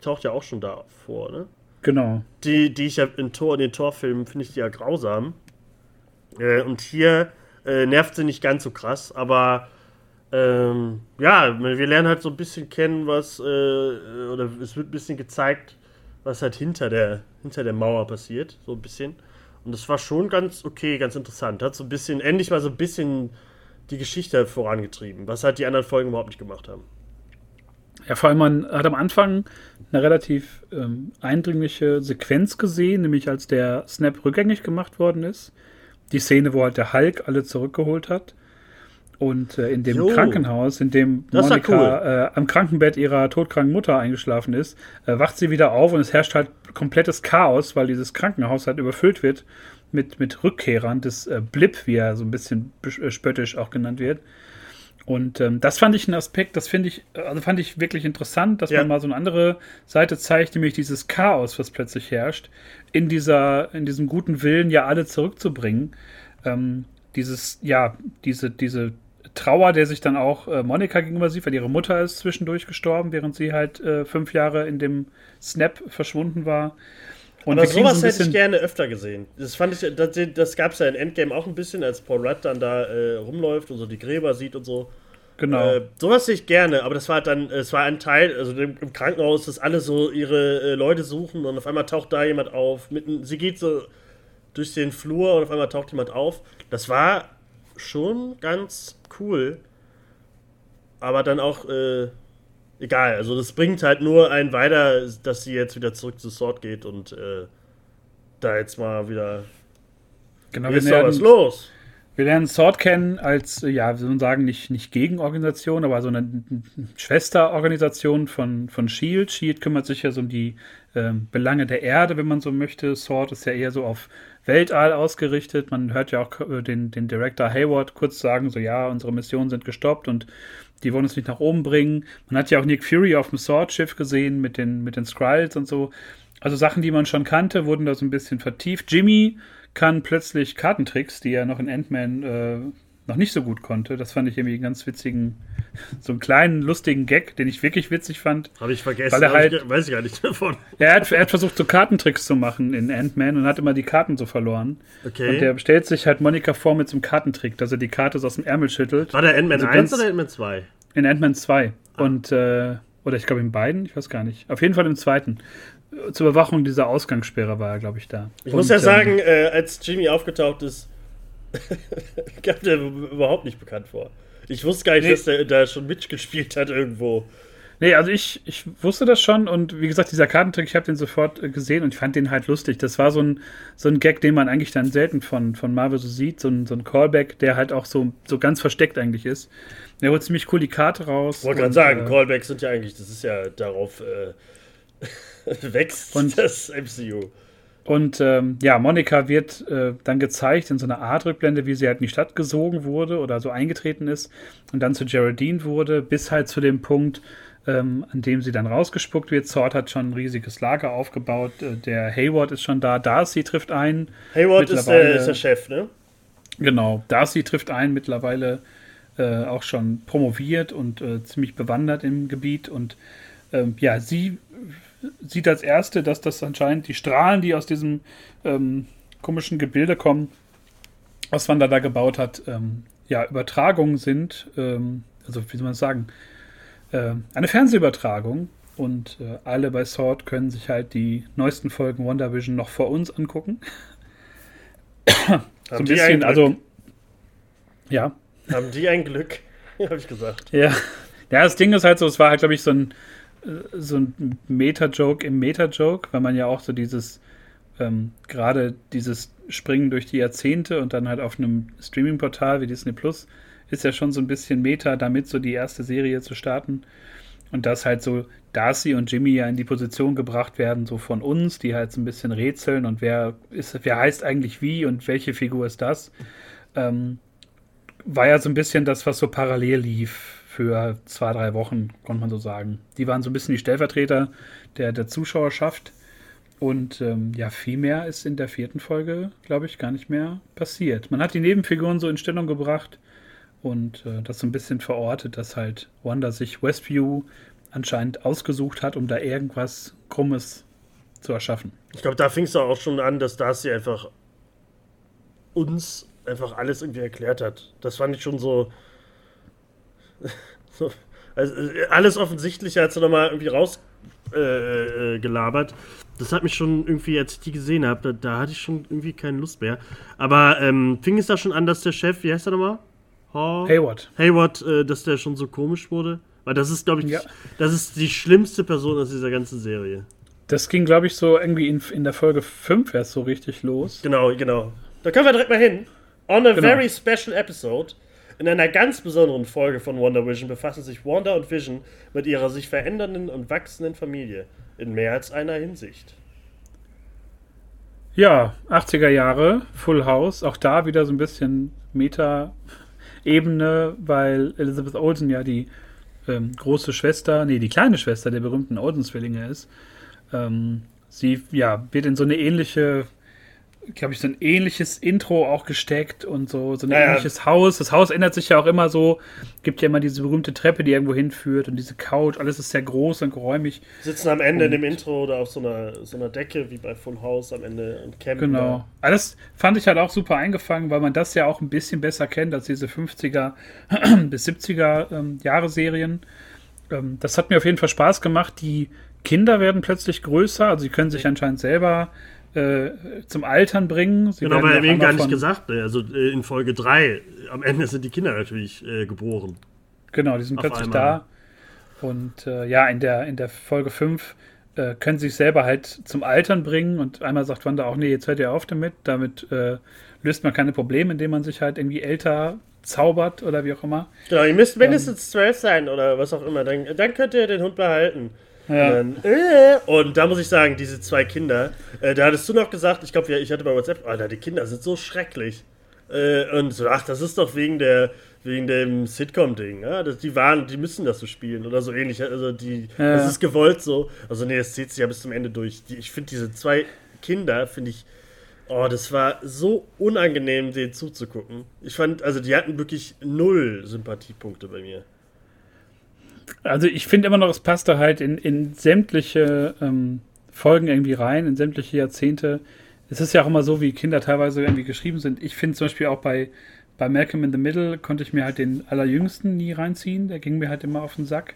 taucht ja auch schon da vor, ne? Genau. Die, die ich ja in, Tor, in den Torfilmen finde ich die ja grausam. Äh, und hier äh, nervt sie nicht ganz so krass, aber ähm, ja, wir lernen halt so ein bisschen kennen, was, äh, oder es wird ein bisschen gezeigt, was halt hinter der, hinter der Mauer passiert, so ein bisschen. Und das war schon ganz okay, ganz interessant. Hat so ein bisschen, endlich mal so ein bisschen die Geschichte vorangetrieben, was halt die anderen Folgen überhaupt nicht gemacht haben. Ja, vor allem, man hat am Anfang eine relativ ähm, eindringliche Sequenz gesehen, nämlich als der Snap rückgängig gemacht worden ist. Die Szene, wo halt der Hulk alle zurückgeholt hat. Und äh, in dem jo. Krankenhaus, in dem Monika cool. äh, am Krankenbett ihrer todkranken Mutter eingeschlafen ist, äh, wacht sie wieder auf und es herrscht halt komplettes Chaos, weil dieses Krankenhaus halt überfüllt wird mit, mit Rückkehrern des äh, Blip, wie er so ein bisschen äh, spöttisch auch genannt wird. Und ähm, das fand ich ein Aspekt, das finde ich, also fand ich wirklich interessant, dass ja. man mal so eine andere Seite zeigt, nämlich dieses Chaos, was plötzlich herrscht, in dieser, in diesem guten Willen, ja alle zurückzubringen. Ähm, dieses, ja, diese, diese Trauer, der sich dann auch äh, Monika gegenüber sieht, weil ihre Mutter ist zwischendurch gestorben, während sie halt äh, fünf Jahre in dem Snap verschwunden war. Und Aber sowas so hätte ich gerne öfter gesehen. Das fand ich, das, das gab es ja in Endgame auch ein bisschen, als Paul Rudd dann da äh, rumläuft und so die Gräber sieht und so. Genau. Äh, sowas sehe ich gerne, aber das war dann, es war ein Teil, also im Krankenhaus, dass alle so ihre äh, Leute suchen und auf einmal taucht da jemand auf. Mitten, sie geht so durch den Flur und auf einmal taucht jemand auf. Das war schon ganz cool. Aber dann auch, äh, egal. Also das bringt halt nur einen weiter, dass sie jetzt wieder zurück zu Sword geht und äh, da jetzt mal wieder. Genau, ist da was los. Wir lernen Sword kennen als, ja, wie soll man sagen, nicht, nicht Gegenorganisation, aber so eine Schwesterorganisation von, von Shield. Shield kümmert sich ja so um die äh, Belange der Erde, wenn man so möchte. Sword ist ja eher so auf Weltall ausgerichtet. Man hört ja auch den, den Director Hayward kurz sagen, so ja, unsere Missionen sind gestoppt und die wollen uns nicht nach oben bringen. Man hat ja auch Nick Fury auf dem Sword-Schiff gesehen mit den, mit den Skrulls und so. also Sachen, die man schon kannte, wurden da so ein bisschen vertieft. Jimmy kann plötzlich Kartentricks, die er noch in Ant-Man äh, noch nicht so gut konnte. Das fand ich irgendwie einen ganz witzigen, so einen kleinen, lustigen Gag, den ich wirklich witzig fand. Habe ich vergessen, weil er halt, ich, weiß ich gar nicht davon. Er hat, er hat versucht, so Kartentricks zu machen in Ant-Man und hat immer die Karten so verloren. Okay. Und der stellt sich halt Monika vor mit so einem Kartentrick, dass er die Karte so aus dem Ärmel schüttelt. War der Ant-Man also 1 oder Ant-Man 2? In Ant-Man 2. Ah. Und, äh, oder ich glaube in beiden, ich weiß gar nicht. Auf jeden Fall im zweiten. Zur Überwachung dieser Ausgangssperre war er, glaube ich, da. Ich und, muss ja sagen, ähm, äh, als Jimmy aufgetaucht ist, kam der überhaupt nicht bekannt vor. Ich wusste gar nicht, nee. dass der da schon mitgespielt hat irgendwo. Nee, also ich, ich wusste das schon und wie gesagt, dieser Kartentrick, ich habe den sofort äh, gesehen und ich fand den halt lustig. Das war so ein, so ein Gag, den man eigentlich dann selten von, von Marvel so sieht, so ein, so ein Callback, der halt auch so, so ganz versteckt eigentlich ist. Der holt ziemlich cool die Karte raus. Ich wollte gerade sagen, äh, Callbacks sind ja eigentlich, das ist ja darauf äh, wächst und, das MCU. Und ähm, ja, Monika wird äh, dann gezeigt in so einer Art Rückblende, wie sie halt in die Stadt gesogen wurde oder so eingetreten ist und dann zu Geraldine wurde, bis halt zu dem Punkt, ähm, an dem sie dann rausgespuckt wird. Sword hat schon ein riesiges Lager aufgebaut. Äh, der Hayward ist schon da. Darcy trifft ein. Hayward ist der, ist der, Chef, ne? Genau. Darcy trifft ein, mittlerweile äh, auch schon promoviert und äh, ziemlich bewandert im Gebiet. Und ähm, ja, sie sieht als Erste, dass das anscheinend die Strahlen, die aus diesem ähm, komischen Gebilde kommen, was Wanda da gebaut hat, ähm, ja, Übertragungen sind. Ähm, also, wie soll man sagen? Äh, eine Fernsehübertragung. Und äh, alle bei Sword können sich halt die neuesten Folgen WandaVision noch vor uns angucken. so ein bisschen, also. Ja. Haben die ein Glück? Habe ich gesagt. Ja. Ja, das Ding ist halt so, es war halt, glaube ich, so ein so ein Meta-Joke im Meta-Joke, weil man ja auch so dieses, ähm, gerade dieses Springen durch die Jahrzehnte und dann halt auf einem Streaming-Portal wie Disney Plus ist ja schon so ein bisschen Meta, damit so die erste Serie zu starten. Und dass halt so Darcy und Jimmy ja in die Position gebracht werden, so von uns, die halt so ein bisschen rätseln und wer ist, wer heißt eigentlich wie und welche Figur ist das, ähm, war ja so ein bisschen das, was so parallel lief für zwei, drei Wochen, konnte man so sagen. Die waren so ein bisschen die Stellvertreter der, der Zuschauerschaft. Und ähm, ja, viel mehr ist in der vierten Folge, glaube ich, gar nicht mehr passiert. Man hat die Nebenfiguren so in Stellung gebracht und äh, das so ein bisschen verortet, dass halt Wanda sich Westview anscheinend ausgesucht hat, um da irgendwas Krummes zu erschaffen. Ich glaube, da fing es auch schon an, dass Darcy einfach uns einfach alles irgendwie erklärt hat. Das fand ich schon so, so, also alles Offensichtliche hat sie nochmal irgendwie rausgelabert. Äh, äh das hat mich schon irgendwie, als ich die gesehen habe, da, da, hatte ich schon irgendwie keine Lust mehr. Aber ähm, fing es da schon an, dass der Chef, wie heißt er nochmal? Oh, Hayward. Hayward, äh, dass der schon so komisch wurde? Weil das ist, glaube ich, ja. das ist die schlimmste Person aus dieser ganzen Serie. Das ging, glaube ich, so irgendwie in, in der Folge 5 erst so richtig los. Genau, genau. Da können wir direkt mal hin. On a genau. very special episode in einer ganz besonderen Folge von Wonder Vision befassen sich Wanda und Vision mit ihrer sich verändernden und wachsenden Familie in mehr als einer Hinsicht. Ja, 80er Jahre, Full House, auch da wieder so ein bisschen Meta-Ebene, weil Elizabeth Olsen ja die ähm, große Schwester, nee, die kleine Schwester der berühmten Olsen-Zwillinge ist. Ähm, sie ja, wird in so eine ähnliche glaube ich, so ein ähnliches Intro auch gesteckt und so, so ein ja, ähnliches. Haus. Das Haus ändert sich ja auch immer so. Gibt ja immer diese berühmte Treppe, die irgendwo hinführt und diese Couch. Alles ist sehr groß und geräumig. Sitzen am Ende und in dem Intro oder auf so einer, so einer Decke wie bei Full House am Ende und campen. Genau. Alles fand ich halt auch super eingefangen, weil man das ja auch ein bisschen besser kennt als diese 50er bis 70er ähm, Jahre Serien. Ähm, das hat mir auf jeden Fall Spaß gemacht. Die Kinder werden plötzlich größer, also sie können sich anscheinend selber äh, zum Altern bringen. Sie genau, weil er eben gar nicht gesagt. Ne? Also äh, in Folge 3, am Ende sind die Kinder natürlich äh, geboren. Genau, die sind plötzlich einmal. da. Und äh, ja, in der, in der Folge 5 äh, können sie sich selber halt zum Altern bringen. Und einmal sagt Wanda auch, nee, jetzt hört ihr auf damit. Damit löst man keine Probleme, indem man sich halt irgendwie älter zaubert oder wie auch immer. Genau, ihr müsst mindestens zwölf sein oder was auch immer. Dann, dann könnt ihr den Hund behalten. Ja. Und, dann, äh, und da muss ich sagen, diese zwei Kinder, äh, da hattest du noch gesagt, ich glaube, ich hatte bei WhatsApp, Alter, die Kinder sind so schrecklich. Äh, und so, ach, das ist doch wegen der wegen dem Sitcom-Ding, ja? Das, die waren, die müssen das so spielen oder so ähnlich. Also die, ja. das ist gewollt so. Also nee, es zieht sich ja bis zum Ende durch. Die, ich finde diese zwei Kinder, finde ich, oh, das war so unangenehm, denen zuzugucken. Ich fand, also die hatten wirklich null Sympathiepunkte bei mir. Also ich finde immer noch, es passt da halt in, in sämtliche ähm, Folgen irgendwie rein, in sämtliche Jahrzehnte. Es ist ja auch immer so, wie Kinder teilweise irgendwie geschrieben sind. Ich finde zum Beispiel auch bei, bei Malcolm in the Middle konnte ich mir halt den Allerjüngsten nie reinziehen. Der ging mir halt immer auf den Sack.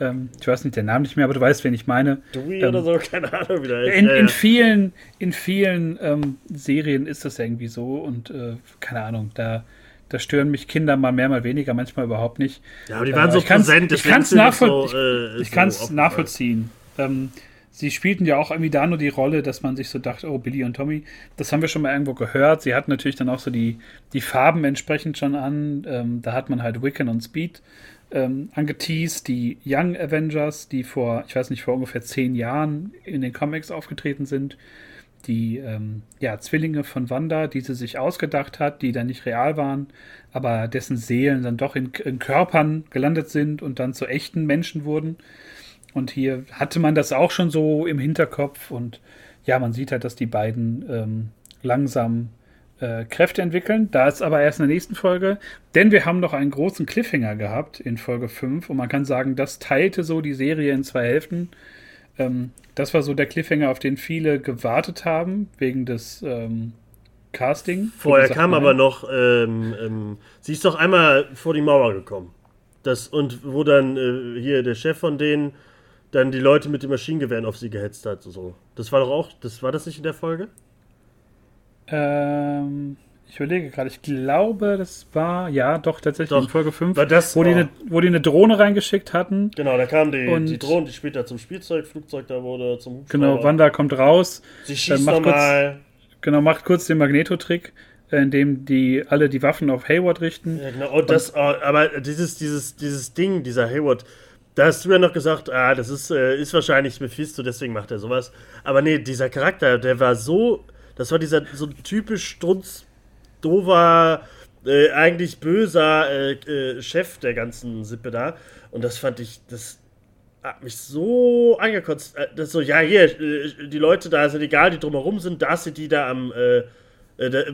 Ähm, ich weiß nicht den Namen nicht mehr, aber du weißt, wen ich meine. Dewey ähm, oder so, keine Ahnung, wie der ist. In, in vielen, in vielen ähm, Serien ist das irgendwie so und äh, keine Ahnung, da da stören mich Kinder mal mehr, mal weniger, manchmal überhaupt nicht. Ja, aber die waren äh, so ich präsent. Ich kann es nachvoll so, äh, so nachvollziehen. Ähm, sie spielten ja auch irgendwie da nur die Rolle, dass man sich so dachte, oh, Billy und Tommy, das haben wir schon mal irgendwo gehört. Sie hatten natürlich dann auch so die, die Farben entsprechend schon an. Ähm, da hat man halt Wiccan und Speed ähm, angeteased, die Young Avengers, die vor, ich weiß nicht, vor ungefähr zehn Jahren in den Comics aufgetreten sind die ähm, ja, Zwillinge von Wanda, die sie sich ausgedacht hat, die dann nicht real waren, aber dessen Seelen dann doch in, in, Körpern gelandet sind und dann zu echten Menschen wurden. Und hier hatte man das auch schon so im Hinterkopf und ja, man sieht halt, dass die beiden ähm, langsam äh, Kräfte entwickeln. Da ist aber erst in der nächsten Folge, denn wir haben noch einen großen Cliffhanger gehabt in Folge 5 und man kann sagen, das teilte so die Serie in zwei Hälften. Ähm, das war so der Cliffhanger, auf den viele gewartet haben, wegen des ähm, Casting. Vorher kam aber noch, ähm, ähm, sie ist doch einmal vor die Mauer gekommen. Das, und wo dann äh, hier der Chef von denen dann die Leute mit den Maschinengewehren auf sie gehetzt hat. So. Das war doch auch, das war das nicht in der Folge? Ähm. Ich überlege gerade, ich glaube, das war, ja, doch, tatsächlich doch, in Folge 5, war das, wo, die eine, wo die eine Drohne reingeschickt hatten. Genau, da kam die, und die Drohne, die später zum Spielzeugflugzeug da wurde, zum Hubschrauber. Genau, Wanda kommt raus. Sie schießt äh, nochmal. Genau, macht kurz den Magneto-Trick, äh, indem die alle die Waffen auf Hayward richten. Ja, genau, und das, oh, aber dieses, dieses, dieses Ding, dieser Hayward, da hast du ja noch gesagt, ah, das ist, äh, ist wahrscheinlich Mephisto, deswegen macht er sowas. Aber nee, dieser Charakter, der war so, das war dieser so typisch Strunz dover, äh, eigentlich böser äh, äh, Chef der ganzen Sippe da. Und das fand ich, das hat mich so angekotzt. Äh, das so, ja, hier, äh, die Leute da sind egal, die drumherum sind, Darcy, die da am, äh,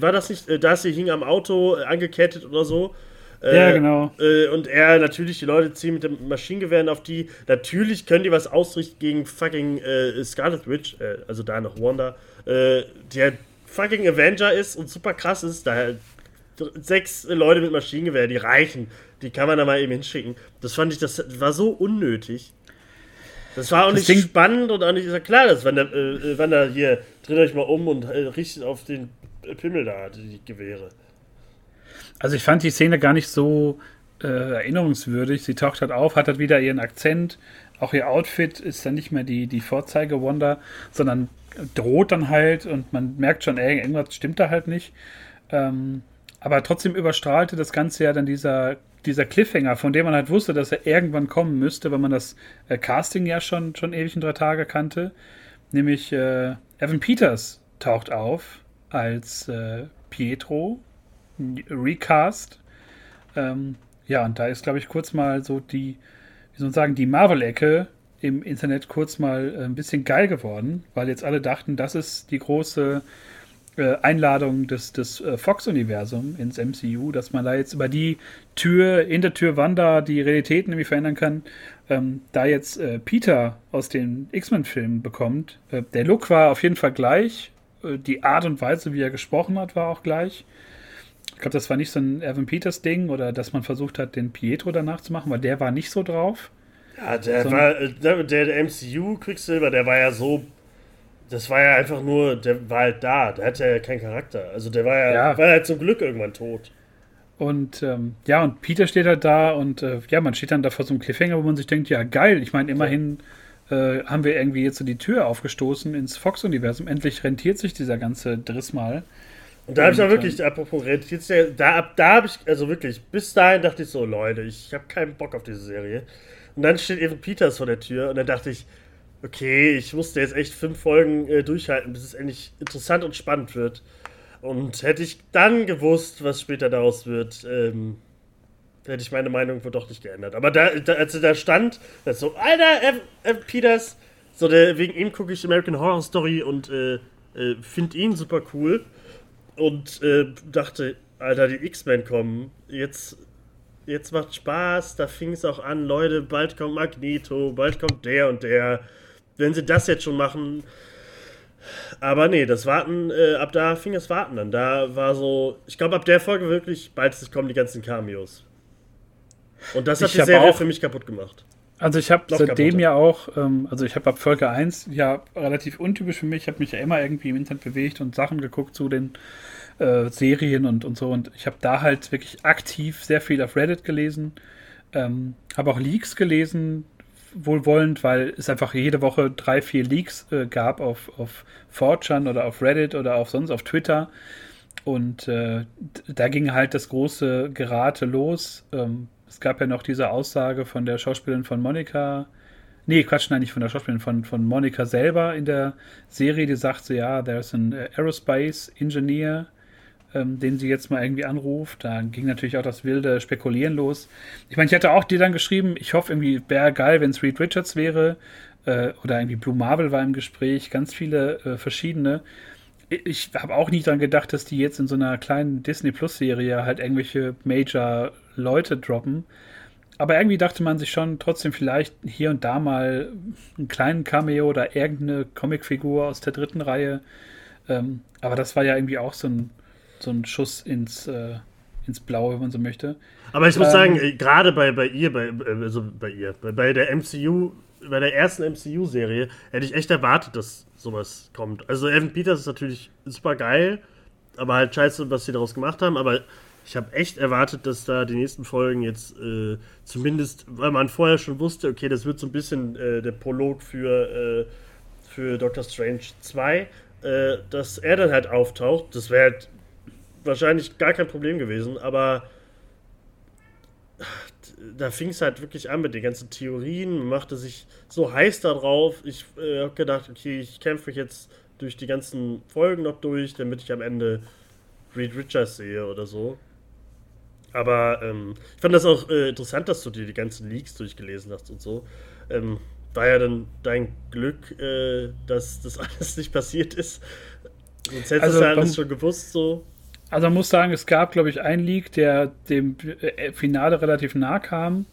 war das nicht, Darcy hing am Auto angekettet oder so. Ja, genau. und er natürlich, die Leute ziehen mit dem Maschinengewehren auf die. Natürlich können die was ausrichten gegen fucking Scarlet Witch, also da noch Wanda, der fucking Avenger ist und super krass ist, da sechs Leute mit Maschinengewehr, die reichen. Die kann man da mal eben hinschicken. Das fand ich, das war so unnötig. Das war auch das nicht Ding spannend und auch nicht, ist ja klar, dass Wanda, äh, Wanda hier, dreht euch mal um und äh, richtet auf den Pimmel da, die Gewehre. Also ich fand die Szene gar nicht so äh, erinnerungswürdig. Sie taucht halt auf, hat halt wieder ihren Akzent. Auch ihr Outfit ist dann nicht mehr die, die Vorzeige-Wanda, sondern droht dann halt und man merkt schon, ey, irgendwas stimmt da halt nicht. Ähm, aber trotzdem überstrahlte das Ganze ja dann dieser, dieser Cliffhanger, von dem man halt wusste, dass er irgendwann kommen müsste, weil man das äh, Casting ja schon, schon ewig in drei Tage kannte. Nämlich äh, Evan Peters taucht auf als äh, Pietro, Recast. Ähm, ja, und da ist, glaube ich, kurz mal so die, wie soll man sagen, die Marvel-Ecke im Internet kurz mal äh, ein bisschen geil geworden, weil jetzt alle dachten, das ist die große äh, Einladung des, des äh, Fox-Universums ins MCU, dass man da jetzt über die Tür, in der Tür Wanda die Realitäten irgendwie verändern kann. Ähm, da jetzt äh, Peter aus den X-Men-Filmen bekommt, äh, der Look war auf jeden Fall gleich, äh, die Art und Weise, wie er gesprochen hat, war auch gleich. Ich glaube, das war nicht so ein Evan Peters Ding oder dass man versucht hat, den Pietro danach zu machen, weil der war nicht so drauf. Ja, der so war, äh, der, der MCU-Quicksilver, der war ja so. Das war ja einfach nur, der war halt da, der hatte ja keinen Charakter. Also der war ja, ja. war halt zum Glück irgendwann tot. Und ähm, ja, und Peter steht halt da und äh, ja, man steht dann da vor so einem Cliffhanger, wo man sich denkt, ja geil, ich meine, immerhin äh, haben wir irgendwie jetzt so die Tür aufgestoßen ins Fox-Universum. Endlich rentiert sich dieser ganze Driss mal. Und da habe ich auch wirklich, apropos rentiert sich, da, da habe ich, also wirklich, bis dahin dachte ich so, Leute, ich habe keinen Bock auf diese Serie. Und dann steht Evan Peters vor der Tür und dann dachte ich, okay, ich musste jetzt echt fünf Folgen äh, durchhalten, bis es endlich interessant und spannend wird. Und hätte ich dann gewusst, was später daraus wird, ähm, hätte ich meine Meinung wohl doch nicht geändert. Aber da, da als er da stand, da so, Alter, F Peters, so der, wegen ihm gucke ich American Horror Story und äh, äh, finde ihn super cool. Und äh, dachte, Alter, die X-Men kommen. Jetzt, jetzt macht Spaß. Da fing es auch an, Leute, bald kommt Magneto, bald kommt der und der. Wenn sie das jetzt schon machen, aber nee, das Warten, äh, ab da fing das Warten an. Da war so, ich glaube, ab der Folge wirklich, bald kommen die ganzen Cameos. Und das hat ich die Serie auch, für mich kaputt gemacht. Also ich habe seitdem ja auch, ähm, also ich habe ab Folge 1 ja relativ untypisch für mich, ich habe mich ja immer irgendwie im Internet bewegt und Sachen geguckt zu den äh, Serien und, und so. Und ich habe da halt wirklich aktiv sehr viel auf Reddit gelesen. Ähm, habe auch Leaks gelesen, wohlwollend, weil es einfach jede Woche drei, vier Leaks äh, gab auf, auf 4chan oder auf Reddit oder auch sonst auf Twitter. Und äh, da ging halt das große Gerate los. Ähm, es gab ja noch diese Aussage von der Schauspielerin von Monika. Nee, Quatsch, nein, nicht von der Schauspielerin, von, von Monika selber in der Serie, die sagte, ja, there's an Aerospace Engineer, ähm, den sie jetzt mal irgendwie anruft. Da ging natürlich auch das wilde Spekulieren los. Ich meine, ich hatte auch dir dann geschrieben, ich hoffe irgendwie, wäre geil, wenn es Reed Richards wäre. Äh, oder irgendwie Blue Marvel war im Gespräch, ganz viele äh, verschiedene. Ich habe auch nie daran gedacht, dass die jetzt in so einer kleinen Disney Plus-Serie halt irgendwelche Major-Leute droppen. Aber irgendwie dachte man sich schon trotzdem vielleicht hier und da mal einen kleinen Cameo oder irgendeine Comicfigur aus der dritten Reihe. Ähm, aber das war ja irgendwie auch so ein so ein Schuss ins, äh, ins Blaue, wenn man so möchte. Aber ich muss ähm, sagen, äh, gerade bei, bei ihr, bei, äh, also bei ihr, bei, bei der MCU, bei der ersten MCU-Serie, hätte ich echt erwartet, dass sowas kommt. Also Evan Peters ist natürlich super geil, aber halt scheiße, was sie daraus gemacht haben, aber ich habe echt erwartet, dass da die nächsten Folgen jetzt äh, zumindest, weil man vorher schon wusste, okay, das wird so ein bisschen äh, der Prolog für, äh, für Doctor Strange 2, äh, dass er dann halt auftaucht. Das wäre halt wahrscheinlich gar kein Problem gewesen, aber da fing es halt wirklich an mit den ganzen Theorien, man machte sich so heiß darauf. Ich äh, habe gedacht, okay, ich kämpfe mich jetzt durch die ganzen Folgen noch durch, damit ich am Ende Reed Richards sehe oder so. Aber ähm, ich fand das auch äh, interessant, dass du dir die ganzen Leaks durchgelesen hast und so. Ähm, war ja dann dein Glück, äh, dass das alles nicht passiert ist. Sonst hättest also, du ja alles schon gewusst so. Also man muss sagen, es gab, glaube ich, einen Leak, der dem äh, Finale relativ nah kam.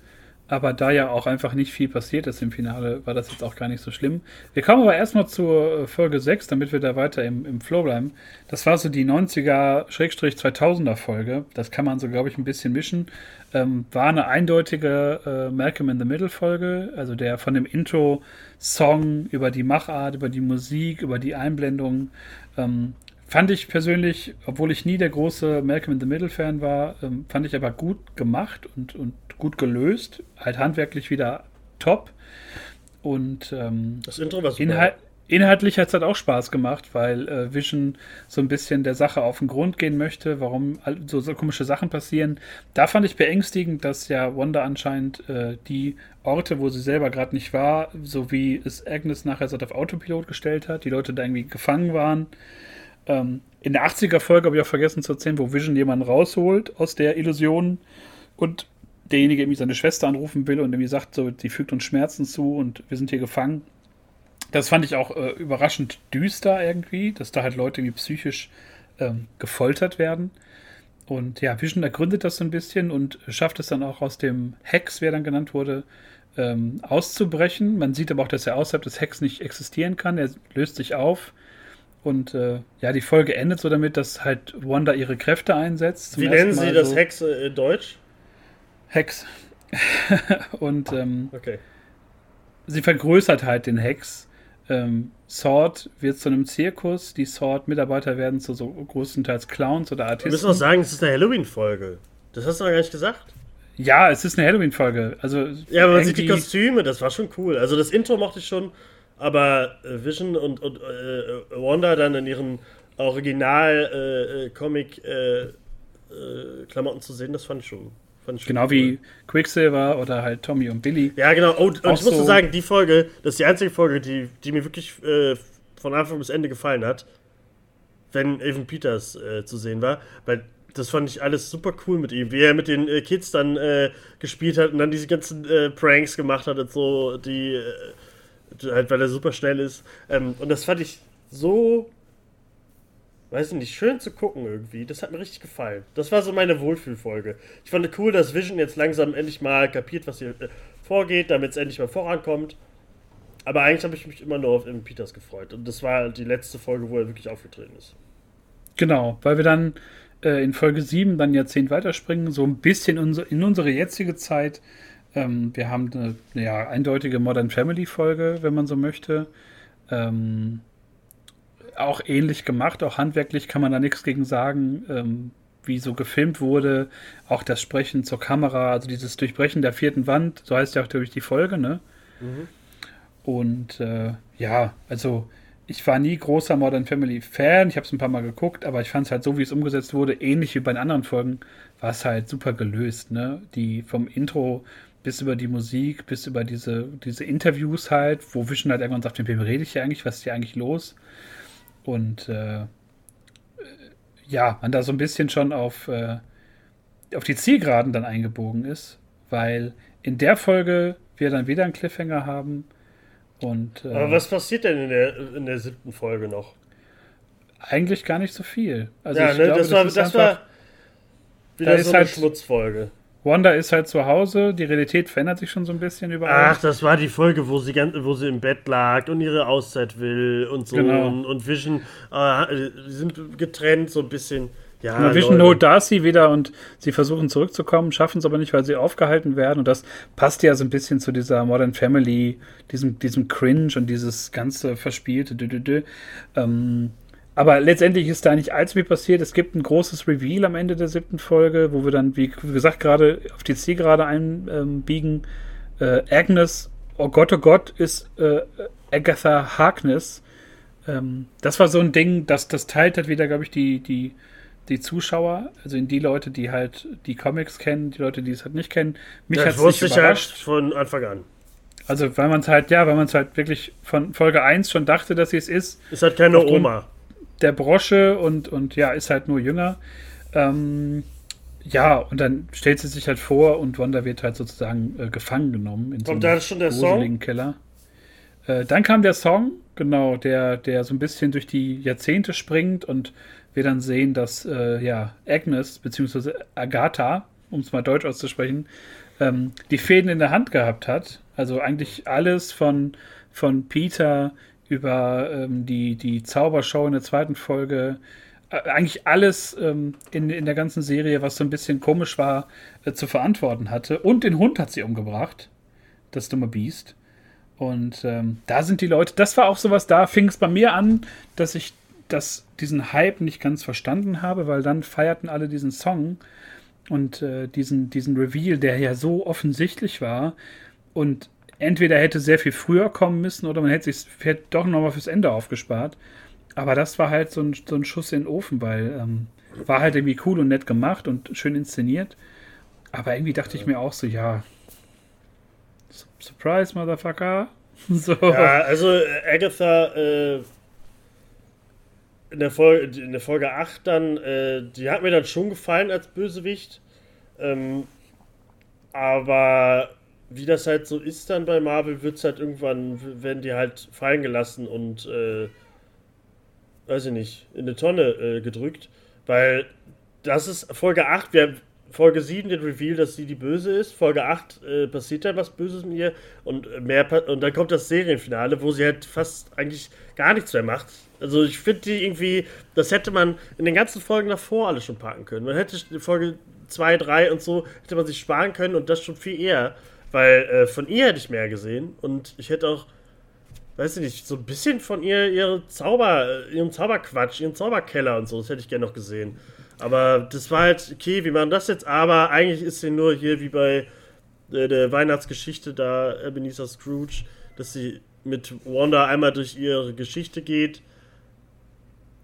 Aber da ja auch einfach nicht viel passiert ist im Finale, war das jetzt auch gar nicht so schlimm. Wir kommen aber erstmal zur äh, Folge 6, damit wir da weiter im, im Flow bleiben. Das war so die 90er-2000er Folge. Das kann man so, glaube ich, ein bisschen mischen. Ähm, war eine eindeutige äh, Malcolm in the Middle Folge, also der von dem Intro-Song über die Machart, über die Musik, über die Einblendung ähm, Fand ich persönlich, obwohl ich nie der große Malcolm in the Middle Fan war, ähm, fand ich aber gut gemacht und, und gut gelöst. Halt handwerklich wieder top. Und ähm, das Intro war super. Inhalt, inhaltlich hat es halt auch Spaß gemacht, weil äh, Vision so ein bisschen der Sache auf den Grund gehen möchte, warum so, so komische Sachen passieren. Da fand ich beängstigend, dass ja Wanda anscheinend äh, die Orte, wo sie selber gerade nicht war, so wie es Agnes nachher so auf Autopilot gestellt hat, die Leute da irgendwie gefangen waren. Ähm, in der 80er-Folge habe ich auch vergessen zu erzählen, wo Vision jemanden rausholt aus der Illusion und derjenige irgendwie seine Schwester anrufen will und irgendwie sagt, so, die fügt uns Schmerzen zu und wir sind hier gefangen. Das fand ich auch äh, überraschend düster irgendwie, dass da halt Leute irgendwie psychisch ähm, gefoltert werden. Und ja, Vision ergründet das so ein bisschen und schafft es dann auch aus dem Hex, wer dann genannt wurde, ähm, auszubrechen. Man sieht aber auch, dass er außerhalb des Hex nicht existieren kann. Er löst sich auf und äh, ja, die Folge endet so damit, dass halt Wanda ihre Kräfte einsetzt. Wie nennen Sie das so Hex äh, in Deutsch? Hex. und ähm, okay. sie vergrößert halt den Hex. Ähm, Sword wird zu einem Zirkus. Die Sword-Mitarbeiter werden zu so größtenteils Clowns oder Artisten. Wir müssen auch sagen, es ist eine Halloween-Folge. Das hast du doch gar nicht gesagt. Ja, es ist eine Halloween-Folge. Also ja, aber man sieht die Kostüme, das war schon cool. Also das Intro mochte ich schon aber äh, Vision und, und äh, Wanda dann in ihren Original-Comic-Klamotten äh, äh, zu sehen, das fand ich schon. Genau wie Quicksilver oder halt Tommy und Billy. Ja, genau. Und, und ich so muss sagen, die Folge, das ist die einzige Folge, die, die mir wirklich von Anfang bis Ende gefallen hat. wenn Evan Peters äh, zu sehen war, weil das fand ich alles super cool mit ihm, wie er mit den äh, Kids dann äh, gespielt hat und dann diese ganzen äh, Pranks gemacht hat und so, die äh, halt, weil er super schnell ist. Ähm, und das fand ich so, weiß ich nicht, schön zu gucken irgendwie. Das hat mir richtig gefallen. Das war so meine Wohlfühlfolge. Ich fand es cool, dass Vision jetzt langsam endlich mal kapiert, was hier äh, vorgeht, damit es endlich mal vorankommt. Aber eigentlich habe ich mich immer nur auf Evan Peters gefreut. Und das war die letzte Folge, wo er wirklich aufgetreten ist. Genau, weil wir dann äh, in Folge 7 dann Jahrzehnt weiterspringen, so ein bisschen in unsere jetzige Zeit. Ähm, wir haben eine, ja, eindeutige Modern Family Folge, wenn man so möchte. Ähm, auch ähnlich gemacht, auch handwerklich kann man da nichts gegen sagen, ähm, wie so gefilmt wurde. Auch das Sprechen zur Kamera, also dieses Durchbrechen der vierten Wand, so heißt ja auch durch die Folge, ne? Mhm. Und äh, ja, also ich war nie großer Modern Family Fan. Ich habe es ein paar Mal geguckt, aber ich fand es halt so, wie es umgesetzt wurde, ähnlich wie bei den anderen Folgen, war es halt super gelöst. Ne? Die vom Intro bis über die Musik, bis über diese, diese Interviews halt, wo Vision halt irgendwann sagt, mit wem rede ich hier eigentlich, was ist hier eigentlich los? Und äh, ja, man da so ein bisschen schon auf, äh, auf die Zielgeraden dann eingebogen ist, weil in der Folge wir dann wieder einen Cliffhanger haben, und, äh, Aber was passiert denn in der, in der siebten Folge noch? Eigentlich gar nicht so viel. Also ja, ne, glaube, das, war, das, das war wieder so eine halt, Schmutzfolge. Wanda ist halt zu Hause, die Realität verändert sich schon so ein bisschen überall. Ach, das war die Folge, wo sie, wo sie im Bett lag und ihre Auszeit will und so. Genau. Und, und Vision äh, sind getrennt, so ein bisschen. Ja, genau, Vision holt Darcy wieder und sie versuchen zurückzukommen, schaffen es aber nicht, weil sie aufgehalten werden. Und das passt ja so ein bisschen zu dieser Modern Family, diesem, diesem Cringe und dieses ganze verspielte. Dü -dü -dü. Ähm, aber letztendlich ist da nicht allzu viel passiert. Es gibt ein großes Reveal am Ende der siebten Folge, wo wir dann, wie gesagt, gerade auf die Zielgerade einbiegen. Äh, Agnes, oh Gott, oh Gott, ist äh, Agatha Harkness. Ähm, das war so ein Ding, das, das teilt halt wieder, glaube ich, die, die die Zuschauer, also in die Leute, die halt die Comics kennen, die Leute, die es halt nicht kennen. Mich ja, hat es nicht überrascht. Halt von Anfang an. Also, weil man es halt, ja, weil man es halt wirklich von Folge 1 schon dachte, dass sie es ist. Ist halt keine Oma. Der Brosche und, und ja, ist halt nur jünger. Ähm, ja, und dann stellt sie sich halt vor und Wanda wird halt sozusagen äh, gefangen genommen in Kommt so einem da schon der Song? Keller. Äh, dann kam der Song, genau, der, der so ein bisschen durch die Jahrzehnte springt und wir dann sehen, dass äh, ja, Agnes bzw. Agatha, um es mal deutsch auszusprechen, ähm, die Fäden in der Hand gehabt hat. Also eigentlich alles von, von Peter über ähm, die, die Zaubershow in der zweiten Folge, äh, eigentlich alles ähm, in, in der ganzen Serie, was so ein bisschen komisch war, äh, zu verantworten hatte. Und den Hund hat sie umgebracht, das dumme Biest. Und ähm, da sind die Leute, das war auch sowas, da fing es bei mir an, dass ich das, diesen Hype nicht ganz verstanden habe, weil dann feierten alle diesen Song und äh, diesen, diesen Reveal, der ja so offensichtlich war und entweder hätte sehr viel früher kommen müssen oder man hätte sich hätte doch nochmal fürs Ende aufgespart. Aber das war halt so ein, so ein Schuss in den Ofen, weil ähm, war halt irgendwie cool und nett gemacht und schön inszeniert. Aber irgendwie dachte ich mir auch so, ja, Surprise, Motherfucker. so. Ja, also Agatha äh, in der Folge, in der Folge 8 dann, äh, die hat mir dann schon gefallen als Bösewicht. Ähm, aber wie das halt so ist dann bei Marvel, wird es halt irgendwann, werden die halt fallen gelassen und, äh, weiß ich nicht, in eine Tonne äh, gedrückt. Weil das ist Folge 8, wir, Folge 7 den Reveal, dass sie die Böse ist. Folge 8 äh, passiert dann was Böses mit ihr und mehr und dann kommt das Serienfinale, wo sie halt fast eigentlich gar nichts mehr macht. Also ich finde die irgendwie, das hätte man in den ganzen Folgen davor alles schon packen können. Man hätte Folge 2, 3 und so, hätte man sich sparen können und das schon viel eher. Weil äh, von ihr hätte ich mehr gesehen und ich hätte auch, weiß ich nicht, so ein bisschen von ihr, ihre Zauber, ihren Zauberquatsch, ihren Zauberkeller und so, das hätte ich gerne noch gesehen. Aber das war halt, okay, wie machen das jetzt? Aber eigentlich ist sie nur hier wie bei äh, der Weihnachtsgeschichte da, Ebenezer Scrooge, dass sie mit Wanda einmal durch ihre Geschichte geht.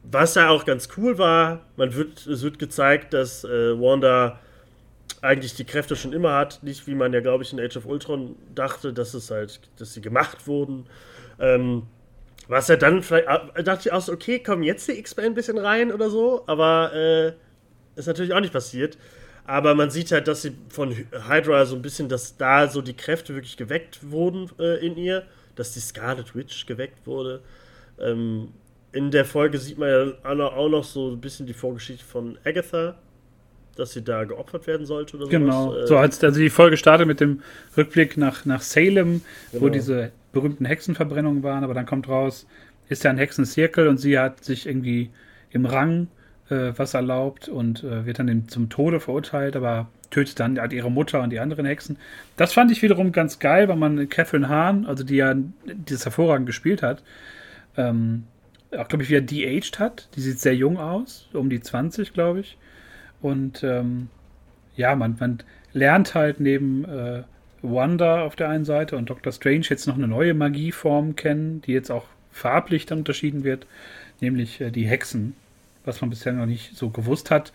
Was ja auch ganz cool war, man wird, es wird gezeigt, dass äh, Wanda eigentlich die Kräfte schon immer hat, nicht wie man ja, glaube ich, in Age of Ultron dachte, dass es halt, dass sie gemacht wurden. Ähm, Was ja dann vielleicht, äh, dachte ich auch so, okay, kommen jetzt die X-Men ein bisschen rein oder so, aber äh, ist natürlich auch nicht passiert. Aber man sieht halt, dass sie von Hydra so ein bisschen, dass da so die Kräfte wirklich geweckt wurden äh, in ihr, dass die Scarlet Witch geweckt wurde. Ähm, in der Folge sieht man ja auch noch so ein bisschen die Vorgeschichte von Agatha, dass sie da geopfert werden sollte oder Genau, sowas. so als also die Folge startet mit dem Rückblick nach, nach Salem, genau. wo diese berühmten Hexenverbrennungen waren, aber dann kommt raus, ist ja ein Hexenzirkel und sie hat sich irgendwie im Rang äh, was erlaubt und äh, wird dann zum Tode verurteilt, aber tötet dann halt ihre Mutter und die anderen Hexen. Das fand ich wiederum ganz geil, weil man Catherine Hahn, also die ja dieses hervorragend gespielt hat, ähm, auch glaube ich wieder de-aged hat. Die sieht sehr jung aus, um die 20, glaube ich. Und ähm, ja, man, man lernt halt neben äh, Wanda auf der einen Seite und Doctor Strange jetzt noch eine neue Magieform kennen, die jetzt auch farblich dann unterschieden wird, nämlich äh, die Hexen, was man bisher noch nicht so gewusst hat.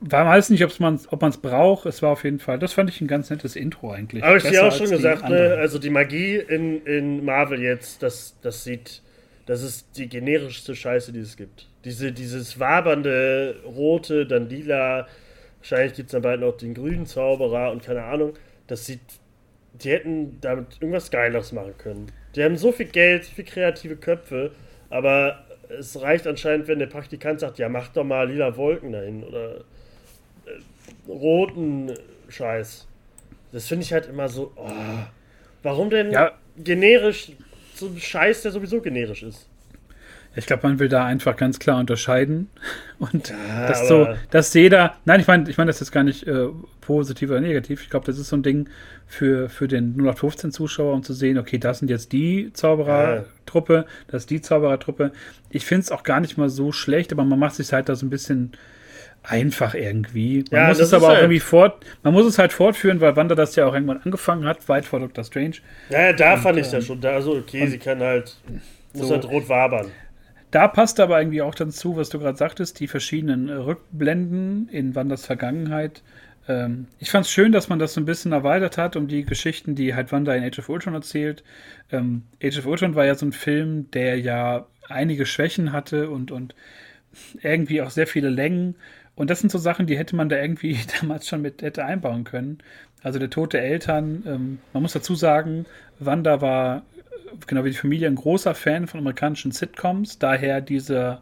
War weiß nicht, ob man es braucht. Es war auf jeden Fall, das fand ich ein ganz nettes Intro eigentlich. Aber ich dir auch schon gesagt, ne? also die Magie in, in Marvel jetzt, das, das sieht, das ist die generischste Scheiße, die es gibt. Diese, dieses wabernde Rote, dann lila, wahrscheinlich gibt es dann bald noch den grünen Zauberer und keine Ahnung. Das sieht, die hätten damit irgendwas Geiles machen können. Die haben so viel Geld, so viel kreative Köpfe, aber es reicht anscheinend, wenn der Praktikant sagt, ja, mach doch mal lila Wolken dahin oder äh, roten Scheiß. Das finde ich halt immer so, oh, warum denn ja. generisch so ein Scheiß, der sowieso generisch ist? Ich glaube, man will da einfach ganz klar unterscheiden. Und ja, das so, dass jeder. Nein, ich meine, ich meine, das ist gar nicht äh, positiv oder negativ. Ich glaube, das ist so ein Ding für, für den 0815-Zuschauer, um zu sehen, okay, das sind jetzt die Zauberertruppe, das ist die Zauberertruppe. Ich finde es auch gar nicht mal so schlecht, aber man macht sich halt da so ein bisschen einfach irgendwie. Man ja, muss es aber auch halt irgendwie fort, man muss es halt fortführen, weil Wanda das ja auch irgendwann angefangen hat, weit vor Dr. Strange. Ja, da und, fand ich das ähm, schon. Da, also okay, sie kann halt, muss so, halt rot wabern. Da passt aber irgendwie auch dazu, was du gerade sagtest, die verschiedenen Rückblenden in Wanders Vergangenheit. Ähm, ich fand es schön, dass man das so ein bisschen erweitert hat um die Geschichten, die halt Wanda in Age of Ultron erzählt. Ähm, Age of Ultron war ja so ein Film, der ja einige Schwächen hatte und, und irgendwie auch sehr viele Längen. Und das sind so Sachen, die hätte man da irgendwie damals schon mit hätte einbauen können. Also der Tod der Eltern. Ähm, man muss dazu sagen, Wanda war genau wie die Familie, ein großer Fan von amerikanischen Sitcoms. Daher diese,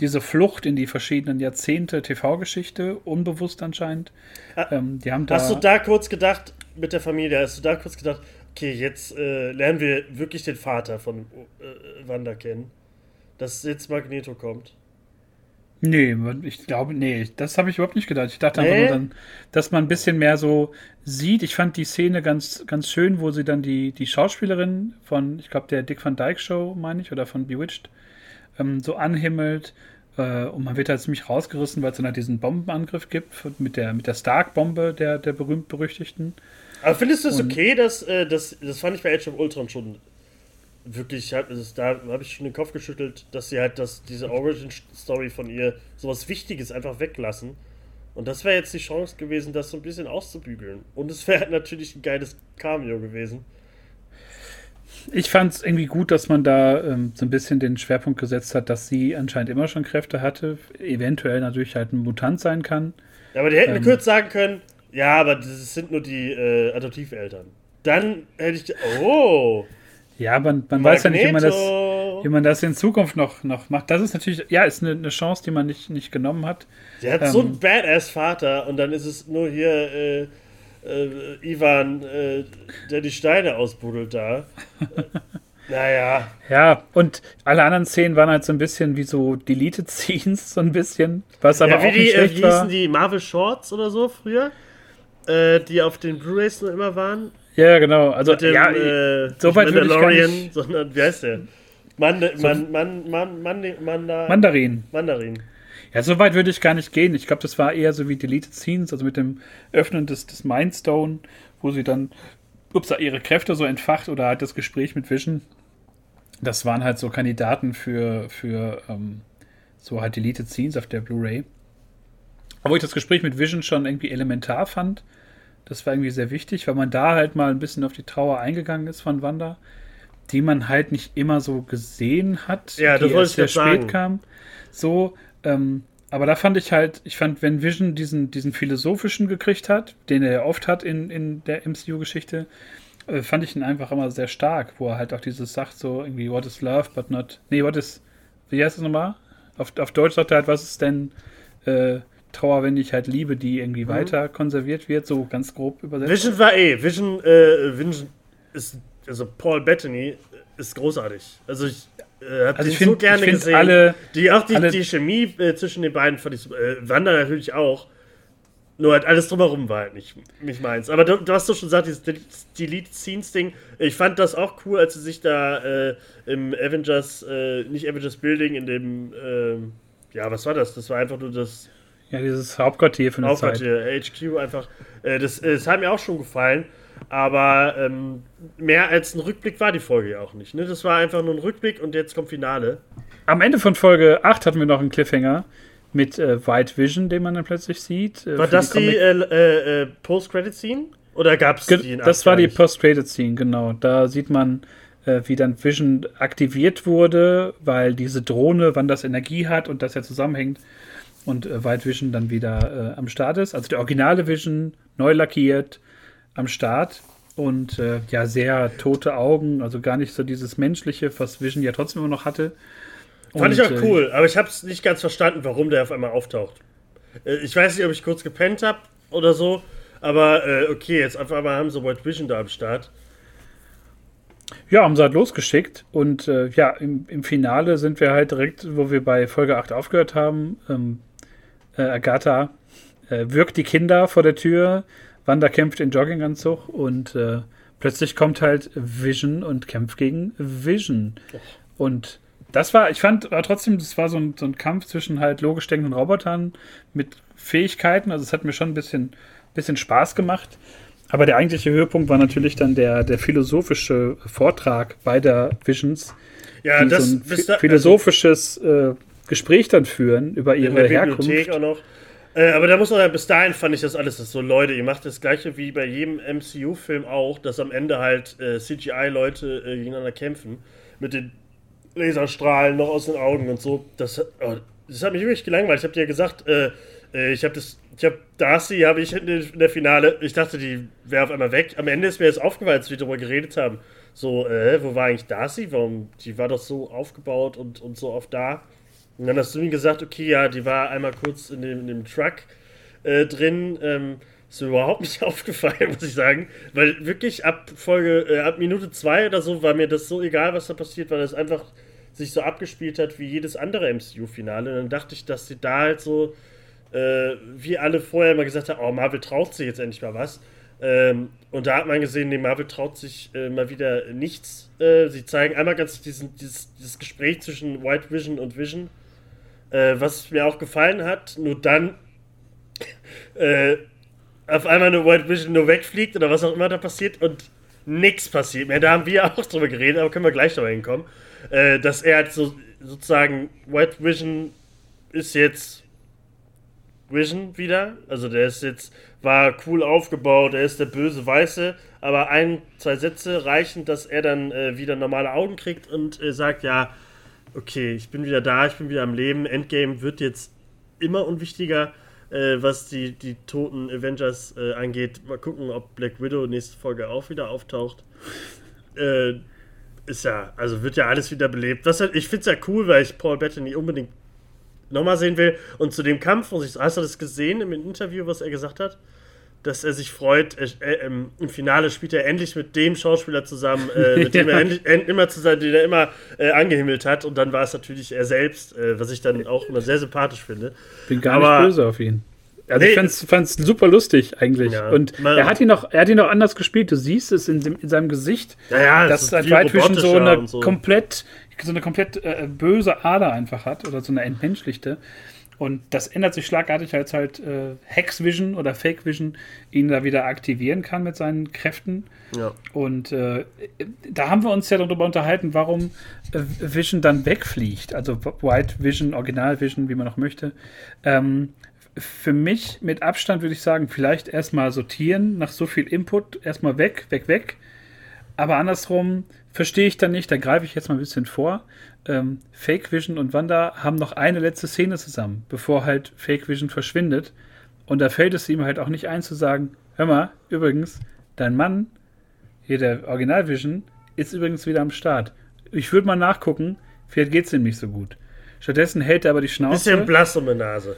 diese Flucht in die verschiedenen Jahrzehnte TV-Geschichte, unbewusst anscheinend. Ah, ähm, die haben da hast du da kurz gedacht, mit der Familie, hast du da kurz gedacht, okay, jetzt äh, lernen wir wirklich den Vater von äh, Wanda kennen, dass jetzt Magneto kommt? Nee, ich glaube, nee, das habe ich überhaupt nicht gedacht. Ich dachte einfach nur dann, dass man ein bisschen mehr so sieht. Ich fand die Szene ganz, ganz schön, wo sie dann die, die Schauspielerin von, ich glaube, der Dick Van Dyke Show, meine ich, oder von Bewitched, ähm, so anhimmelt. Äh, und man wird halt ziemlich rausgerissen, weil es dann halt diesen Bombenangriff gibt mit der, mit der Stark-Bombe, der, der berühmt-berüchtigten. Aber findest du es okay, dass, äh, das, das fand ich bei Age of Ultron schon wirklich, also da habe ich schon den Kopf geschüttelt, dass sie halt das, diese Origin-Story von ihr, sowas Wichtiges einfach weglassen. Und das wäre jetzt die Chance gewesen, das so ein bisschen auszubügeln. Und es wäre natürlich ein geiles Cameo gewesen. Ich fand es irgendwie gut, dass man da ähm, so ein bisschen den Schwerpunkt gesetzt hat, dass sie anscheinend immer schon Kräfte hatte, eventuell natürlich halt ein Mutant sein kann. Ja, aber die hätten ähm, kurz sagen können, ja, aber das sind nur die äh, Adoptiveltern. Dann hätte ich. Oh! Ja, man, man weiß ja nicht, wie man, das, wie man das in Zukunft noch, noch macht. Das ist natürlich, ja, ist eine, eine Chance, die man nicht, nicht genommen hat. Der hat ähm, so einen Badass-Vater und dann ist es nur hier äh, äh, Ivan, äh, der die Steine ausbuddelt da. naja. Ja, und alle anderen Szenen waren halt so ein bisschen wie so Deleted Scenes, so ein bisschen. Was aber ja, wie auch die, nicht schlecht äh, wie hießen die Marvel Shorts oder so früher? Äh, die auf den Blu-Rays nur immer waren. Ja, genau. Also, dem, ja, äh, so weit würde ich gar nicht... sondern, wie heißt der? Mand so, man, man, man, Manda Mandarin. Mandarin. Ja, so weit würde ich gar nicht gehen. Ich glaube, das war eher so wie Deleted Scenes, also mit dem Öffnen des, des Mindstone, wo sie dann ups, ihre Kräfte so entfacht oder halt das Gespräch mit Vision. Das waren halt so Kandidaten für, für ähm, so halt Deleted Scenes auf der Blu-ray. Obwohl ich das Gespräch mit Vision schon irgendwie elementar fand. Das war irgendwie sehr wichtig, weil man da halt mal ein bisschen auf die Trauer eingegangen ist von Wanda. die man halt nicht immer so gesehen hat, ja, die erst sehr spät sagen. kam. So, ähm, aber da fand ich halt, ich fand, wenn Vision diesen, diesen philosophischen gekriegt hat, den er ja oft hat in, in der MCU-Geschichte, äh, fand ich ihn einfach immer sehr stark, wo er halt auch dieses sagt, so irgendwie, what is love, but not. Nee, what is. Wie heißt es nochmal? Auf, auf Deutsch sagt er halt, was ist denn äh, Trauer, wenn ich halt liebe, die irgendwie mhm. weiter konserviert wird, so ganz grob übersetzt. Vision war eh, Vision, äh, Vision ist, also Paul Bettany ist großartig. Also ich äh, habe also den find, so gerne gesehen. Alle, die, auch die, alle, die Chemie äh, zwischen den beiden fand ich, äh, Wanda natürlich auch. Nur halt alles drumherum war halt nicht, nicht meins. Aber du, du hast doch schon gesagt, dieses Delete-Scenes-Ding, ich fand das auch cool, als sie sich da äh, im Avengers, äh, nicht Avengers Building, in dem, äh, ja, was war das? Das war einfach nur das. Ja, dieses Hauptquartier von der Hauptquartier, Zeit. HQ einfach. Äh, das, das hat mir auch schon gefallen. Aber ähm, mehr als ein Rückblick war die Folge ja auch nicht. Ne? Das war einfach nur ein Rückblick und jetzt kommt Finale. Am Ende von Folge 8 hatten wir noch einen Cliffhanger mit äh, White Vision, den man dann plötzlich sieht. Äh, war das die, die äh, äh, äh, Post-Credit-Scene? Oder gab es die in Das war die Post-Credit-Scene, genau. Da sieht man, äh, wie dann Vision aktiviert wurde, weil diese Drohne, wann das Energie hat und das ja zusammenhängt und White Vision dann wieder am Start ist. Also der originale Vision, neu lackiert, am Start und äh, ja, sehr tote Augen, also gar nicht so dieses Menschliche, was Vision ja trotzdem immer noch hatte. Fand und, ich auch äh, cool, aber ich habe es nicht ganz verstanden, warum der auf einmal auftaucht. Äh, ich weiß nicht, ob ich kurz gepennt habe oder so, aber äh, okay, jetzt auf einmal haben sie White Vision da am Start. Ja, haben sie halt losgeschickt und äh, ja, im, im, Finale sind wir halt direkt, wo wir bei Folge 8 aufgehört haben. Ähm, äh, Agatha wirkt die Kinder vor der Tür, Wanda kämpft in Jogginganzug und äh, plötzlich kommt halt Vision und kämpft gegen Vision. Und das war, ich fand war trotzdem, das war so ein, so ein Kampf zwischen halt logisch denkenden Robotern mit Fähigkeiten. Also es hat mir schon ein bisschen, bisschen Spaß gemacht. Aber der eigentliche Höhepunkt war natürlich dann der, der philosophische Vortrag beider Visions. Ja, das so ein da, philosophisches äh, Gespräch dann führen über ihre Herkunft. Äh, aber da muss man bis dahin fand ich das alles das so, Leute, ihr macht das gleiche wie bei jedem MCU-Film auch, dass am Ende halt äh, CGI-Leute äh, gegeneinander kämpfen. Mit den Laserstrahlen noch aus den Augen und so. Das, oh, das hat mich wirklich gelangweilt. Ich habe dir ja gesagt, äh, äh, ich habe das, ich habe Darcy, habe ich in der Finale, ich dachte, die wäre auf einmal weg. Am Ende ist mir jetzt aufgefallen, als wir darüber geredet haben. So, äh, wo war eigentlich Darcy? Warum? Die war doch so aufgebaut und, und so oft da. Und dann hast du mir gesagt, okay, ja, die war einmal kurz in dem, in dem Truck äh, drin. Ähm, ist mir überhaupt nicht aufgefallen, muss ich sagen. Weil wirklich ab Folge, äh, ab Minute 2 oder so war mir das so egal, was da passiert, weil das einfach sich so abgespielt hat wie jedes andere MCU-Finale. Und dann dachte ich, dass sie da halt so, äh, wie alle vorher immer gesagt haben, oh, Marvel traut sich jetzt endlich mal was. Ähm, und da hat man gesehen, nee, Marvel traut sich äh, mal wieder nichts. Äh, sie zeigen einmal ganz diesen, dieses, dieses Gespräch zwischen White Vision und Vision äh, was mir auch gefallen hat, nur dann äh, auf einmal eine White Vision nur wegfliegt oder was auch immer da passiert und nichts passiert mehr. Da haben wir auch drüber geredet, aber können wir gleich drüber hinkommen. Äh, dass er halt so sozusagen White Vision ist jetzt Vision wieder. Also der ist jetzt, war cool aufgebaut, er ist der böse Weiße, aber ein, zwei Sätze reichen, dass er dann äh, wieder normale Augen kriegt und äh, sagt, ja, okay, ich bin wieder da, ich bin wieder am Leben. Endgame wird jetzt immer unwichtiger, äh, was die, die toten Avengers äh, angeht. Mal gucken, ob Black Widow nächste Folge auch wieder auftaucht. Äh, ist ja, also wird ja alles wieder belebt. Was halt, ich finde es ja cool, weil ich Paul Bettany unbedingt nochmal sehen will. Und zu dem Kampf, hast du das gesehen im Interview, was er gesagt hat? Dass er sich freut, äh, äh, im Finale spielt er endlich mit dem Schauspieler zusammen, äh, mit dem ja. er endlich, end, immer zusammen, den er immer äh, angehimmelt hat. Und dann war es natürlich er selbst, äh, was ich dann auch immer sehr sympathisch finde. Bin gar Aber, nicht böse auf ihn. Also nee, ich fand es super lustig eigentlich. Ja, und er hat ihn noch, er hat ihn noch anders gespielt. Du siehst es in, dem, in seinem Gesicht, ja, dass das White Vision so eine so. komplett, so eine komplett äh, böse Ader einfach hat oder so eine entmenschlichte. Und das ändert sich schlagartig, als halt äh, Hex Vision oder Fake Vision ihn da wieder aktivieren kann mit seinen Kräften. Ja. Und äh, da haben wir uns ja darüber unterhalten, warum äh, Vision dann wegfliegt. Also White Vision, Original Vision, wie man auch möchte. Ähm, für mich mit Abstand würde ich sagen, vielleicht erstmal sortieren, nach so viel Input, erstmal weg, weg, weg. Aber andersrum verstehe ich dann nicht, da greife ich jetzt mal ein bisschen vor. Ähm, Fake Vision und Wanda haben noch eine letzte Szene zusammen, bevor halt Fake Vision verschwindet. Und da fällt es ihm halt auch nicht ein zu sagen, hör mal, übrigens, dein Mann, hier der Original Vision, ist übrigens wieder am Start. Ich würde mal nachgucken, vielleicht geht es ihm nicht so gut. Stattdessen hält er aber die Schnauze. Bisschen blass um die Nase.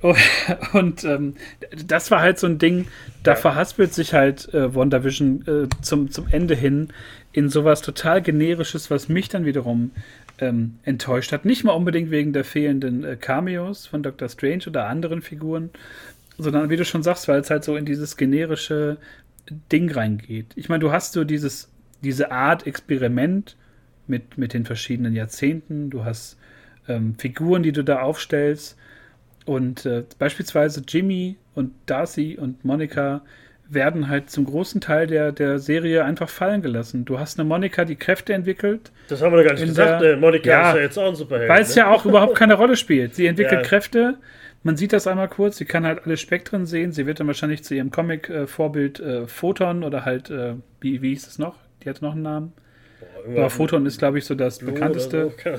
Und ähm, das war halt so ein Ding, da ja. verhaspelt sich halt äh, WandaVision äh, zum, zum Ende hin in sowas total generisches, was mich dann wiederum ähm, enttäuscht hat. Nicht mal unbedingt wegen der fehlenden äh, Cameos von Doctor Strange oder anderen Figuren, sondern wie du schon sagst, weil es halt so in dieses generische Ding reingeht. Ich meine, du hast so dieses, diese Art Experiment mit, mit den verschiedenen Jahrzehnten, du hast ähm, Figuren, die du da aufstellst und äh, beispielsweise Jimmy und Darcy und Monika werden halt zum großen Teil der, der Serie einfach fallen gelassen. Du hast eine Monika, die Kräfte entwickelt. Das haben wir doch gar nicht gesagt. Der, Monika ja, ist ja jetzt auch ein Superheld. Weil es ne? ja auch überhaupt keine Rolle spielt. Sie entwickelt ja. Kräfte. Man sieht das einmal kurz. Sie kann halt alle Spektren sehen. Sie wird dann wahrscheinlich zu ihrem Comic-Vorbild äh, Photon oder halt, äh, wie, wie hieß es noch? Die hat noch einen Namen. Boah, Aber Photon ist, glaube ich, so das Blue bekannteste. So.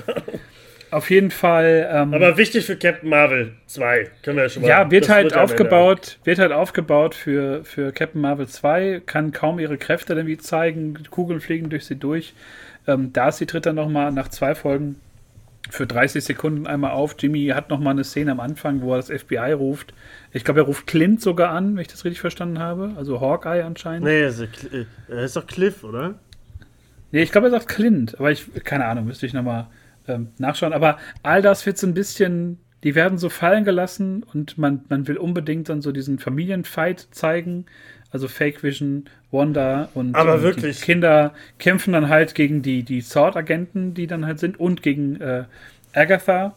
Auf jeden Fall. Ähm, Aber wichtig für Captain Marvel 2, können wir ja schon mal. Ja, wird halt wird aufgebaut, wird halt aufgebaut für, für Captain Marvel 2, kann kaum ihre Kräfte irgendwie zeigen, Kugeln fliegen durch sie durch. Ähm, Darcy tritt dann nochmal nach zwei Folgen für 30 Sekunden einmal auf. Jimmy hat nochmal eine Szene am Anfang, wo er das FBI ruft. Ich glaube, er ruft Clint sogar an, wenn ich das richtig verstanden habe. Also Hawkeye anscheinend. Nee, ist, er ist doch Cliff, oder? Nee, ich glaube, er sagt Clint, aber ich, keine Ahnung, müsste ich nochmal ähm, nachschauen. Aber all das wird so ein bisschen, die werden so fallen gelassen und man, man will unbedingt dann so diesen Familienfight zeigen. Also Fake Vision, Wanda und, Aber und wirklich. die Kinder kämpfen dann halt gegen die, die Sword-Agenten, die dann halt sind, und gegen äh, Agatha.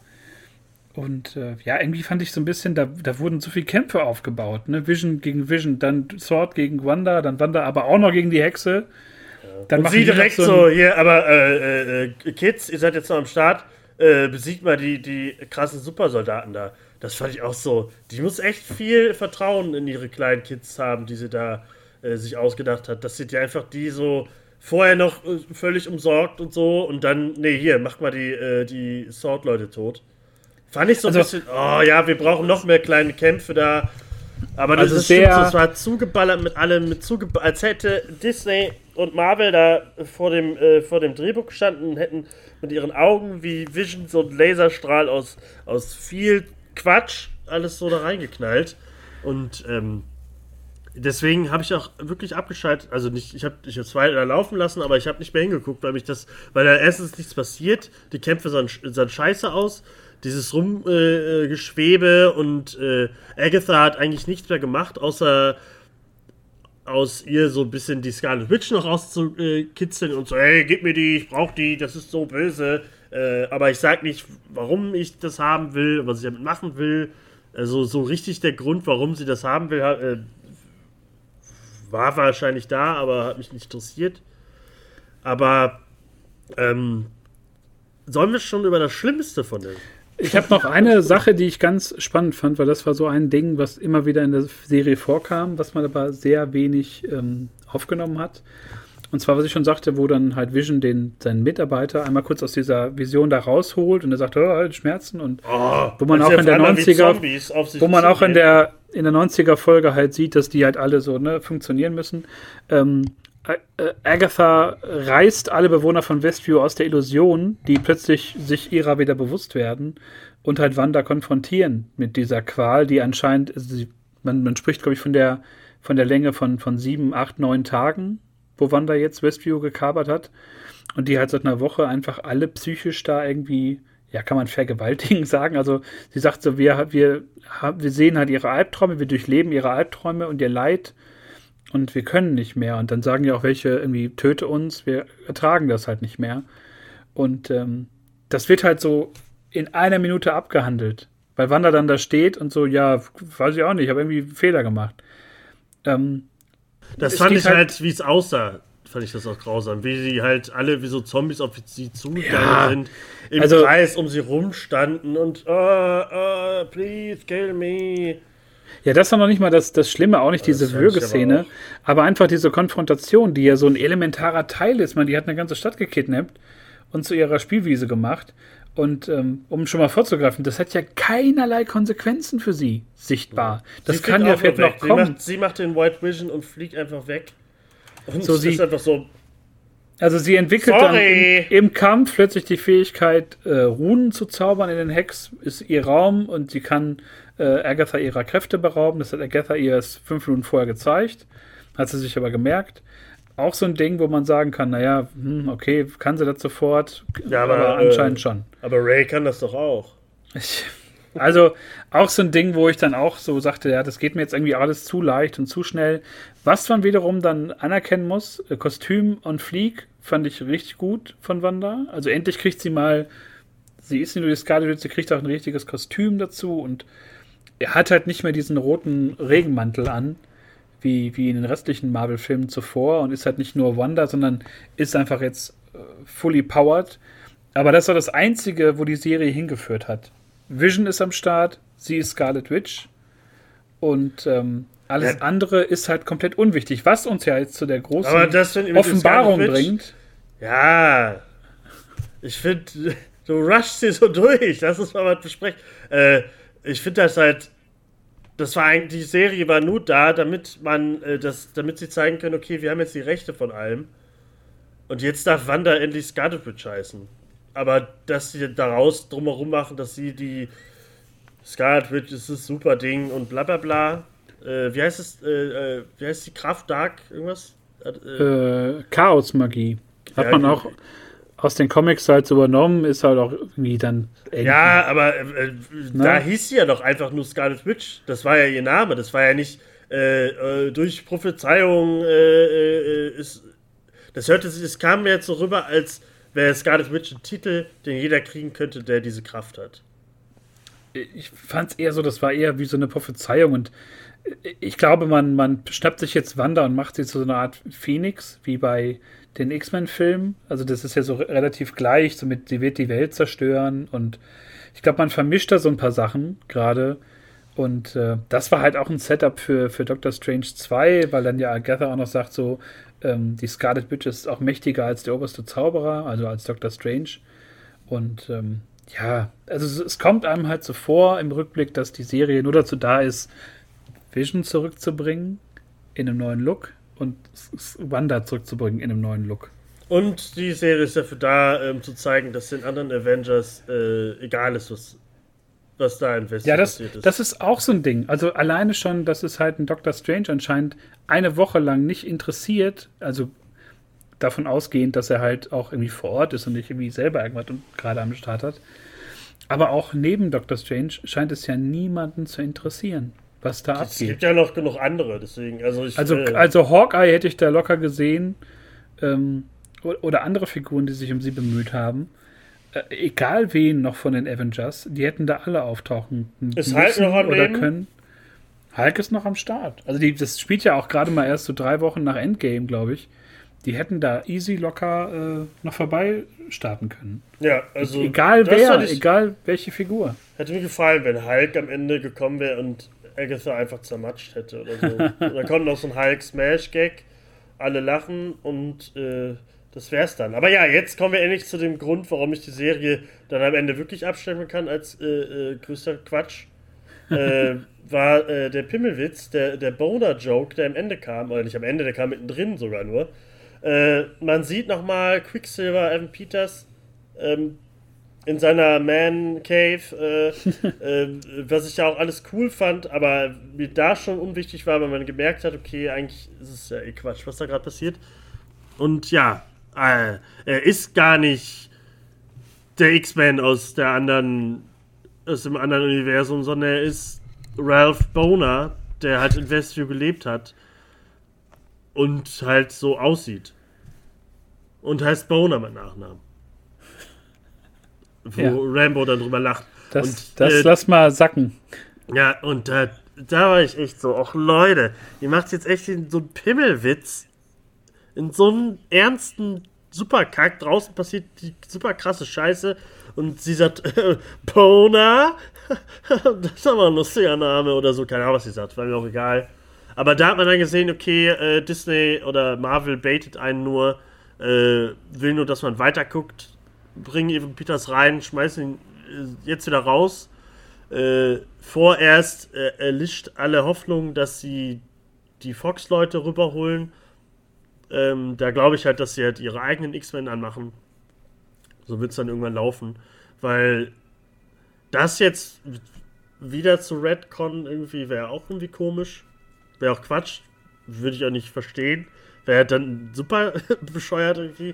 Und äh, ja, irgendwie fand ich so ein bisschen, da, da wurden so viele Kämpfe aufgebaut. Ne? Vision gegen Vision, dann Sword gegen Wanda, dann Wanda aber auch noch gegen die Hexe. Dann und sie direkt so, hier, aber äh, äh, Kids, ihr seid jetzt noch am Start, äh, besiegt mal die, die krassen Supersoldaten da. Das fand ich auch so. Die muss echt viel Vertrauen in ihre kleinen Kids haben, die sie da äh, sich ausgedacht hat. Das sind ja einfach die so vorher noch äh, völlig umsorgt und so und dann, nee, hier, macht mal die, äh, die Sword-Leute tot. Fand ich so ein also, bisschen, oh ja, wir brauchen noch mehr kleine Kämpfe da. Aber das also ist sehr, stimmt, es war zugeballert mit allem, mit zugeballert, als hätte Disney und Marvel da vor dem, äh, vor dem Drehbuch gestanden und hätten mit ihren Augen wie Vision so ein Laserstrahl aus, aus viel Quatsch alles so da reingeknallt. Und ähm, deswegen habe ich auch wirklich abgeschaltet. Also nicht, ich habe ich hab zwei da laufen lassen, aber ich habe nicht mehr hingeguckt, weil mich das, weil da erstens nichts passiert, die Kämpfe sahen, sahen scheiße aus dieses Rumgeschwebe äh, und äh, Agatha hat eigentlich nichts mehr gemacht, außer aus ihr so ein bisschen die Scarlet Witch noch rauszukitzeln und so, hey, gib mir die, ich brauch die, das ist so böse. Äh, aber ich sag nicht, warum ich das haben will, was ich damit machen will. Also so richtig der Grund, warum sie das haben will, äh, war wahrscheinlich da, aber hat mich nicht interessiert. Aber ähm, sollen wir schon über das Schlimmste von dem ich habe noch eine Sache, die ich ganz spannend fand, weil das war so ein Ding, was immer wieder in der Serie vorkam, was man aber sehr wenig ähm, aufgenommen hat. Und zwar, was ich schon sagte, wo dann halt Vision den, seinen Mitarbeiter einmal kurz aus dieser Vision da rausholt und er sagt, oh, Schmerzen und oh, wo man auch in der 90er, wo man auch in der, in der 90er Folge halt sieht, dass die halt alle so ne, funktionieren müssen. Ähm, äh, Agatha reißt alle Bewohner von Westview aus der Illusion, die plötzlich sich ihrer wieder bewusst werden und halt Wanda konfrontieren mit dieser Qual, die anscheinend, also sie, man, man spricht, glaube ich, von der, von der Länge von, von sieben, acht, neun Tagen, wo Wanda jetzt Westview gekabert hat und die halt seit einer Woche einfach alle psychisch da irgendwie, ja, kann man vergewaltigen sagen. Also sie sagt so, wir, wir, wir sehen halt ihre Albträume, wir durchleben ihre Albträume und ihr Leid und wir können nicht mehr. Und dann sagen ja auch welche irgendwie, töte uns, wir ertragen das halt nicht mehr. Und ähm, das wird halt so in einer Minute abgehandelt. Weil Wanda dann da steht und so, ja, weiß ich auch nicht, ich habe irgendwie einen Fehler gemacht. Ähm, das fand ich halt, halt wie es aussah, fand ich das auch grausam. Wie sie halt alle wie so Zombies auf sie zugegangen ja, sind, im also, Kreis um sie rumstanden und, uh, uh, please kill me. Ja, das war noch nicht mal das, das Schlimme, auch nicht diese Würgeszene, aber, einfach diese Konfrontation, die ja so ein elementarer Teil ist. Man, die hat eine ganze Stadt gekidnappt und zu ihrer Spielwiese gemacht. Und ähm, um schon mal vorzugreifen, das hat ja keinerlei Konsequenzen für sie sichtbar. Das kann ja vielleicht noch kommen. Sie macht, sie macht, den White Vision und fliegt einfach weg. Und so sie, ist einfach so. Also sie entwickelt Sorry. dann im, im, Kampf plötzlich die Fähigkeit, äh, Runen zu zaubern in den Hex, ist ihr Raum und sie kann äh, Agatha ihrer Kräfte berauben. Das hat Agatha ihr erst fünf Minuten vorher gezeigt, hat sie sich aber gemerkt auch so ein Ding, wo man sagen kann, naja, hm, okay, kann sie das sofort, ja, aber, aber anscheinend äh, schon. Aber Ray kann das doch auch. Ich, also auch so ein Ding, wo ich dann auch so sagte, ja, das geht mir jetzt irgendwie alles zu leicht und zu schnell. Was man wiederum dann anerkennen muss, äh, Kostüm und Flieg fand ich richtig gut von Wanda. Also endlich kriegt sie mal, sie ist nicht nur die Scarlet sie kriegt auch ein richtiges Kostüm dazu und er hat halt nicht mehr diesen roten Regenmantel an, wie, wie in den restlichen Marvel-Filmen zuvor und ist halt nicht nur Wanda, sondern ist einfach jetzt äh, fully powered. Aber das war das Einzige, wo die Serie hingeführt hat. Vision ist am Start, sie ist Scarlet Witch und ähm, alles ja. andere ist halt komplett unwichtig, was uns ja jetzt zu der großen Offenbarung bringt. Ja, ich finde, du rushst sie so durch, lass uns mal was besprechen. Äh, ich finde das halt das war eigentlich, die Serie war nur da, damit man, äh, das, damit sie zeigen können, okay, wir haben jetzt die Rechte von allem. Und jetzt darf Wanda endlich Scarlet Witch heißen. Aber dass sie daraus drumherum machen, dass sie die Scarlet Witch ist das super Ding und bla bla bla. Äh, wie heißt es, äh, äh wie heißt die Kraft Dark? Irgendwas? Äh, Chaos-Magie. Hat ja, man auch aus den Comics halt übernommen, ist halt auch irgendwie dann. Ja, aber äh, äh, ne? da hieß sie ja doch einfach nur Scarlet Witch. Das war ja ihr Name. Das war ja nicht äh, äh durch Prophezeiung. Äh, äh, ist, das hörte sich, es kam mir jetzt so rüber, als wäre Scarlet Witch ein Titel, den jeder kriegen könnte, der diese Kraft hat. Ich fand es eher so, das war eher wie so eine Prophezeiung und ich glaube, man, man schnappt sich jetzt Wanda und macht sie zu so einer Art Phoenix, wie bei den X-Men-Film. Also das ist ja so relativ gleich, so mit, sie wird die Welt zerstören und ich glaube, man vermischt da so ein paar Sachen gerade. Und äh, das war halt auch ein Setup für, für Doctor Strange 2, weil dann ja Agatha auch noch sagt, so, ähm, die Scarlet Witch ist auch mächtiger als der oberste Zauberer, also als Doctor Strange. Und ähm, ja, also es, es, kommt einem halt so vor im Rückblick, dass die Serie nur dazu da ist, Vision zurückzubringen in einem neuen Look und Wanda zurückzubringen in einem neuen Look. Und die Serie ist dafür da, ähm, zu zeigen, dass den anderen Avengers äh, egal ist, was, was da investiert ja, das, ist. Das ist auch so ein Ding. Also alleine schon, dass es halt ein Doctor Strange anscheinend eine Woche lang nicht interessiert, also davon ausgehend, dass er halt auch irgendwie vor Ort ist und nicht irgendwie selber irgendwas gerade am Start hat. Aber auch neben Doctor Strange scheint es ja niemanden zu interessieren was da abgeht. Es gibt ja noch genug andere, deswegen. Also, ich, also, äh, also Hawkeye hätte ich da locker gesehen. Ähm, oder andere Figuren, die sich um sie bemüht haben. Äh, egal wen noch von den Avengers, die hätten da alle auftauchen ist Hulk noch am oder Leben? können. Hulk ist noch am Start. Also die, das spielt ja auch gerade mal erst so drei Wochen nach Endgame, glaube ich. Die hätten da easy locker äh, noch vorbei starten können. Ja, also. Egal wer, ich, egal welche Figur. Hätte mir gefallen, wenn Hulk am Ende gekommen wäre und Agatha einfach zermatscht hätte oder so. da kommt noch so ein Hulk-Smash-Gag, alle lachen und äh, das wär's dann. Aber ja, jetzt kommen wir endlich zu dem Grund, warum ich die Serie dann am Ende wirklich abstellen kann als äh, äh, größter Quatsch. äh, war äh, der Pimmelwitz, der, der Boner-Joke, der am Ende kam, oder nicht am Ende, der kam mittendrin sogar nur. Äh, man sieht nochmal Quicksilver, Evan Peters, ähm, in seiner Man Cave, äh, äh, was ich ja auch alles cool fand, aber mir da schon unwichtig war, weil man gemerkt hat, okay, eigentlich ist es ja eh Quatsch, was da gerade passiert. Und ja, äh, er ist gar nicht der X-Men aus der anderen, aus dem anderen Universum, sondern er ist Ralph Boner, der halt in Westview gelebt hat und halt so aussieht. Und heißt Boner mein Nachname wo ja. Rambo dann drüber lacht. Das, und, das äh, lass mal sacken. Ja, und da, da war ich echt so, ach Leute, ihr macht jetzt echt so einen Pimmelwitz in so einem ernsten Superkack. Draußen passiert die super krasse Scheiße und sie sagt, äh, Bona, das ist aber ein lustiger Name oder so, keine Ahnung, was sie sagt, war mir auch egal. Aber da hat man dann gesehen, okay, äh, Disney oder Marvel baitet einen nur, äh, will nur, dass man weiterguckt, bringen Evan Peters rein, schmeißen ihn äh, jetzt wieder raus. Äh, vorerst äh, erlischt alle Hoffnung, dass sie die Fox-Leute rüberholen. Ähm, da glaube ich halt, dass sie halt ihre eigenen X-Men anmachen. So wird es dann irgendwann laufen. Weil das jetzt wieder zu Redcon irgendwie wäre auch irgendwie komisch. Wäre auch Quatsch. Würde ich auch nicht verstehen. Wäre dann super bescheuert irgendwie.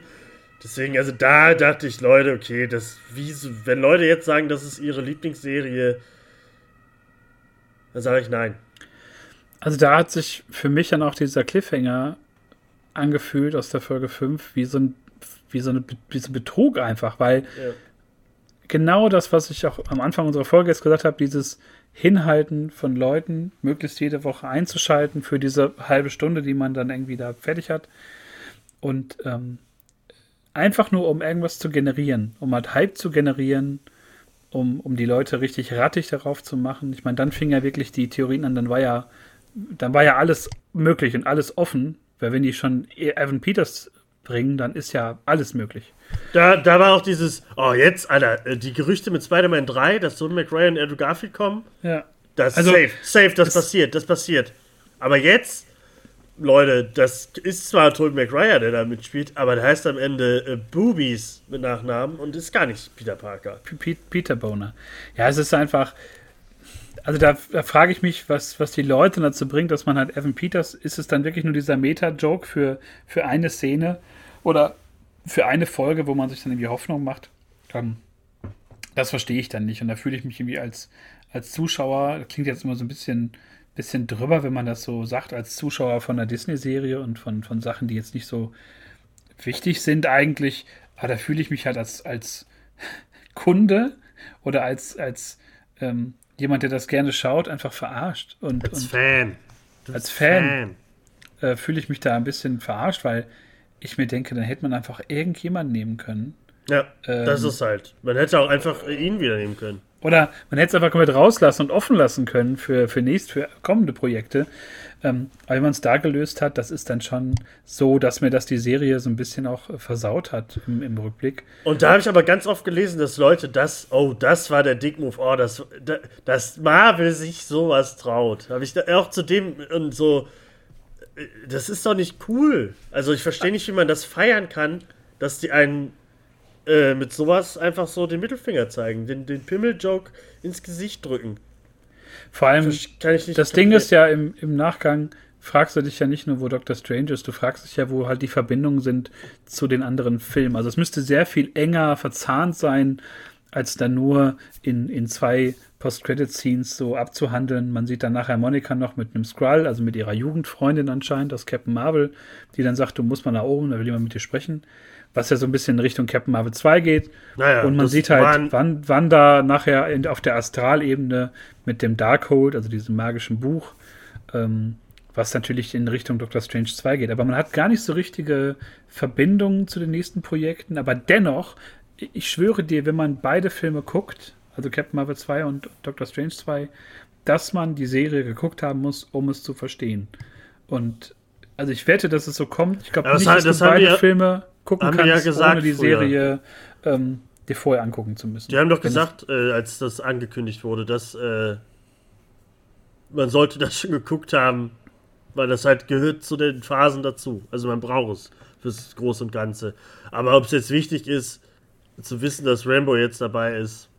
Deswegen, also da dachte ich, Leute, okay, das, wie, wenn Leute jetzt sagen, das ist ihre Lieblingsserie, dann sage ich nein. Also da hat sich für mich dann auch dieser Cliffhanger angefühlt aus der Folge 5, wie so ein, wie so, eine, wie so ein Betrug einfach, weil ja. genau das, was ich auch am Anfang unserer Folge jetzt gesagt habe, dieses Hinhalten von Leuten, möglichst jede Woche einzuschalten für diese halbe Stunde, die man dann irgendwie da fertig hat. Und ähm, einfach nur, um irgendwas zu generieren, um halt Hype zu generieren, um, um die Leute richtig rattig darauf zu machen. Ich meine, dann fing ja wirklich die Theorien an, dann war ja, dann war ja alles möglich und alles offen, weil wenn die schon Evan Peters bringen, dann ist ja alles möglich. Da, da war auch dieses, oh jetzt, Alter, äh, die Gerüchte mit Spider-Man 3, dass Tony McRae und Andrew Garfield kommen. Ja. Das ist also, safe, safe, das, das passiert, das passiert. Aber jetzt, Leute, das ist zwar Tobey McRae, der da mitspielt, aber der heißt am Ende äh, Boobies mit Nachnamen und ist gar nicht Peter Parker. P Peter Boner. Ja, es ist einfach, also da, da frage ich mich, was, was die Leute dazu bringt, dass man halt Evan Peters, ist es dann wirklich nur dieser Meta-Joke für, für eine Szene oder für eine Folge, wo man sich dann irgendwie Hoffnung macht? Ähm, das verstehe ich dann nicht und da fühle ich mich irgendwie als, als Zuschauer, klingt jetzt immer so ein bisschen, bisschen drüber, wenn man das so sagt, als Zuschauer von einer Disney-Serie und von, von Sachen, die jetzt nicht so wichtig sind eigentlich, aber da fühle ich mich halt als, als Kunde oder als, als ähm, jemand, der das gerne schaut, einfach verarscht. Und, als und Fan. als Fan, Fan. Äh, fühle ich mich da ein bisschen verarscht, weil ich mir denke, dann hätte man einfach irgendjemanden nehmen können. Ja, ähm, das ist halt. Man hätte auch einfach ihn wieder nehmen können. Oder man hätte es einfach komplett rauslassen und offen lassen können für, für nächst, für kommende Projekte. Ähm, aber wenn man es da gelöst hat, das ist dann schon so, dass mir das die Serie so ein bisschen auch versaut hat im, im Rückblick. Und da habe ich aber ganz oft gelesen, dass Leute das, oh, das war der Dick-Move, oh, das, dass Marvel sich sowas traut. Habe ich da auch zu dem und so, äh, das ist doch nicht cool. Also ich verstehe nicht, wie man das feiern kann, dass die einen äh, mit sowas einfach so den Mittelfinger zeigen, den, den Pimmel-Joke ins Gesicht drücken. Vor allem, das Ding ist ja im, im Nachgang, fragst du dich ja nicht nur, wo Doctor Strange ist, du fragst dich ja, wo halt die Verbindungen sind zu den anderen Filmen. Also es müsste sehr viel enger verzahnt sein, als dann nur in, in zwei Post-Credit-Scenes so abzuhandeln. Man sieht dann nachher Monika noch mit einem Skrull, also mit ihrer Jugendfreundin anscheinend aus Captain Marvel, die dann sagt, du musst mal nach oben, da will jemand mit dir sprechen was ja so ein bisschen in Richtung Captain Marvel 2 geht. Naja, und man sieht halt, wann, wann da nachher in, auf der Astralebene mit dem Darkhold, also diesem magischen Buch, ähm, was natürlich in Richtung Doctor Strange 2 geht. Aber man hat gar nicht so richtige Verbindungen zu den nächsten Projekten. Aber dennoch, ich schwöre dir, wenn man beide Filme guckt, also Captain Marvel 2 und Doctor Strange 2, dass man die Serie geguckt haben muss, um es zu verstehen. Und also ich wette, dass es so kommt. Ich glaube nicht, dass du beide wir, Filme gucken kannst, ja gesagt, ohne die Serie ähm, dir vorher angucken zu müssen. Die haben doch gesagt, äh, als das angekündigt wurde, dass äh, man sollte das schon geguckt haben, weil das halt gehört zu den Phasen dazu. Also man braucht es fürs Große und Ganze. Aber ob es jetzt wichtig ist, zu wissen, dass Rambo jetzt dabei ist.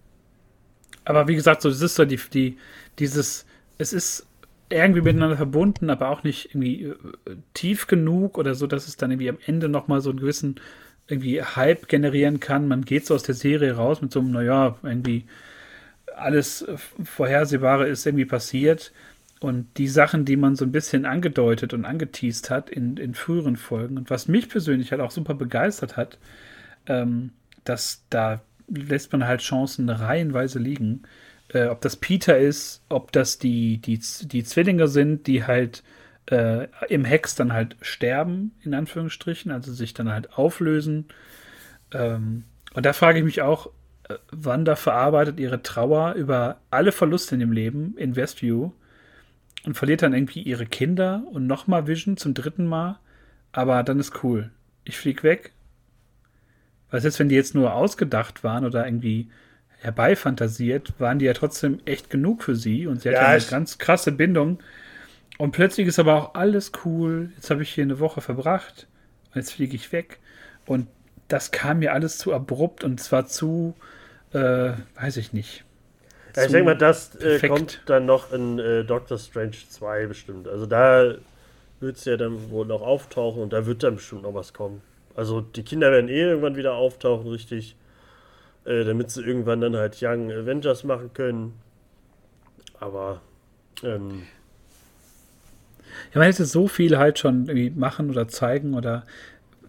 Aber wie gesagt, so das ist so die, die dieses, es ist irgendwie miteinander verbunden, aber auch nicht irgendwie äh, tief genug oder so, dass es dann irgendwie am Ende nochmal so einen gewissen irgendwie Hype generieren kann. Man geht so aus der Serie raus mit so einem, naja, irgendwie alles Vorhersehbare ist irgendwie passiert. Und die Sachen, die man so ein bisschen angedeutet und angeteased hat in, in früheren Folgen und was mich persönlich halt auch super begeistert hat, ähm, dass da lässt man halt Chancen reihenweise liegen äh, ob das Peter ist, ob das die, die, die Zwillinge sind, die halt äh, im Hex dann halt sterben, in Anführungsstrichen, also sich dann halt auflösen. Ähm, und da frage ich mich auch, Äh, Wanda verarbeitet ihre Trauer über alle Verluste in dem Leben in Westview und verliert dann irgendwie ihre Kinder und nochmal Vision zum dritten Mal. Aber dann ist cool. Ich flieg weg. Was jetzt, wenn die jetzt nur ausgedacht waren oder irgendwie herbeifantasiert, waren die ja trotzdem echt genug für sie und sie hat ja, eine ganz krasse Bindung. Und plötzlich ist aber auch alles cool. Jetzt habe ich hier eine Woche verbracht und jetzt fliege ich weg. Und das kam mir alles zu abrupt und zwar zu, äh, weiß ich nicht. Ja, ich denke mal, das äh, kommt dann noch in äh, Doctor Strange 2 bestimmt. Also da wird es ja dann wohl noch auftauchen und da wird dann bestimmt noch was kommen. Also die Kinder werden eh irgendwann wieder auftauchen, richtig. Äh, damit sie irgendwann dann halt Young Avengers machen können. Aber ähm, ja, man hätte so viel halt schon irgendwie machen oder zeigen oder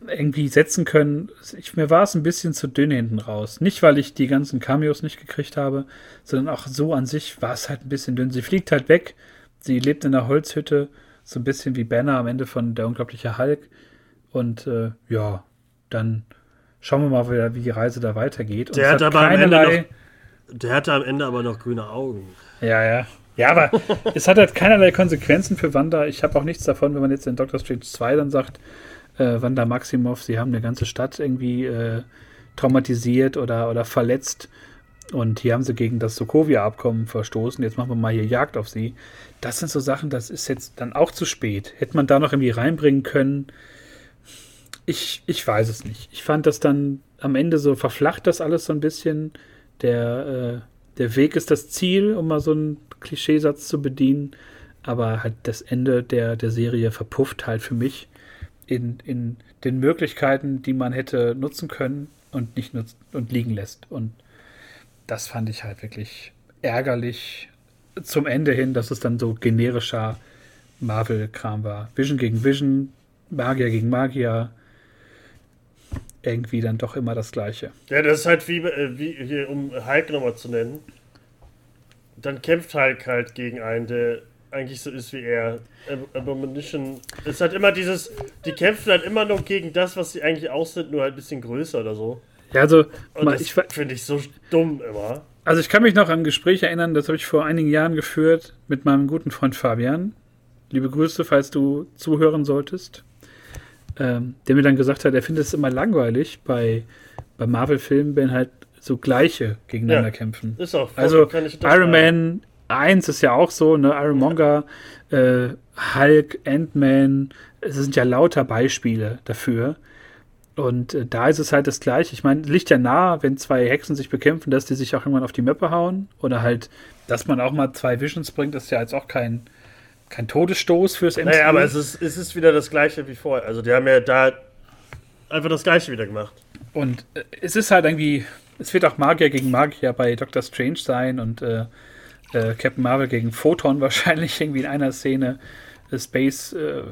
irgendwie setzen können. Ich, mir war es ein bisschen zu dünn hinten raus. Nicht, weil ich die ganzen Cameos nicht gekriegt habe, sondern auch so an sich war es halt ein bisschen dünn. Sie fliegt halt weg. Sie lebt in einer Holzhütte, so ein bisschen wie Banner am Ende von Der unglaubliche Hulk. Und äh, ja, dann schauen wir mal, wie, wie die Reise da weitergeht. Und der hat aber am Ende noch, der hatte am Ende aber noch grüne Augen. Ja, ja. Ja, aber es hat halt keinerlei Konsequenzen für Wanda. Ich habe auch nichts davon, wenn man jetzt in Doctor Strange 2 dann sagt, äh, Wanda Maximoff, sie haben eine ganze Stadt irgendwie äh, traumatisiert oder, oder verletzt. Und hier haben sie gegen das Sokovia-Abkommen verstoßen. Jetzt machen wir mal hier Jagd auf sie. Das sind so Sachen, das ist jetzt dann auch zu spät. Hätte man da noch irgendwie reinbringen können. Ich, ich weiß es nicht. Ich fand das dann am Ende so verflacht, das alles so ein bisschen. Der, äh, der Weg ist das Ziel, um mal so einen Klischeesatz zu bedienen. Aber halt das Ende der, der Serie verpufft halt für mich in, in den Möglichkeiten, die man hätte nutzen können und nicht nutzt und liegen lässt. Und das fand ich halt wirklich ärgerlich zum Ende hin, dass es dann so generischer Marvel-Kram war. Vision gegen Vision, Magier gegen Magier. Irgendwie dann doch immer das Gleiche. Ja, das ist halt wie, äh, wie um Hulk nochmal zu nennen. Dann kämpft Hulk halt gegen einen, der eigentlich so ist wie er. Abomination ist halt immer dieses, die kämpfen halt immer noch gegen das, was sie eigentlich auch sind, nur halt ein bisschen größer oder so. Ja, also, Und das finde ich so dumm immer. Also ich kann mich noch an ein Gespräch erinnern, das habe ich vor einigen Jahren geführt mit meinem guten Freund Fabian. Liebe Grüße, falls du zuhören solltest. Ähm, der mir dann gesagt hat, er findet es immer langweilig bei, bei Marvel-Filmen, wenn halt so gleiche gegeneinander ja, kämpfen. Ist auch. Also Iron Man 1 ist ja auch so, ne? Iron Monger, äh, Hulk, Ant-Man, es sind ja lauter Beispiele dafür. Und äh, da ist es halt das Gleiche. Ich meine, liegt ja nah, wenn zwei Hexen sich bekämpfen, dass die sich auch irgendwann auf die Möppe hauen. Oder halt, dass man auch mal zwei Visions bringt, ist ja jetzt auch kein, kein Todesstoß fürs MCU. Naja, aber es ist, es ist wieder das Gleiche wie vorher. Also die haben ja da einfach das Gleiche wieder gemacht. Und äh, es ist halt irgendwie, es wird auch Magier gegen Magier bei Doctor Strange sein und äh, äh, Captain Marvel gegen Photon wahrscheinlich irgendwie in einer Szene. Äh, Space äh,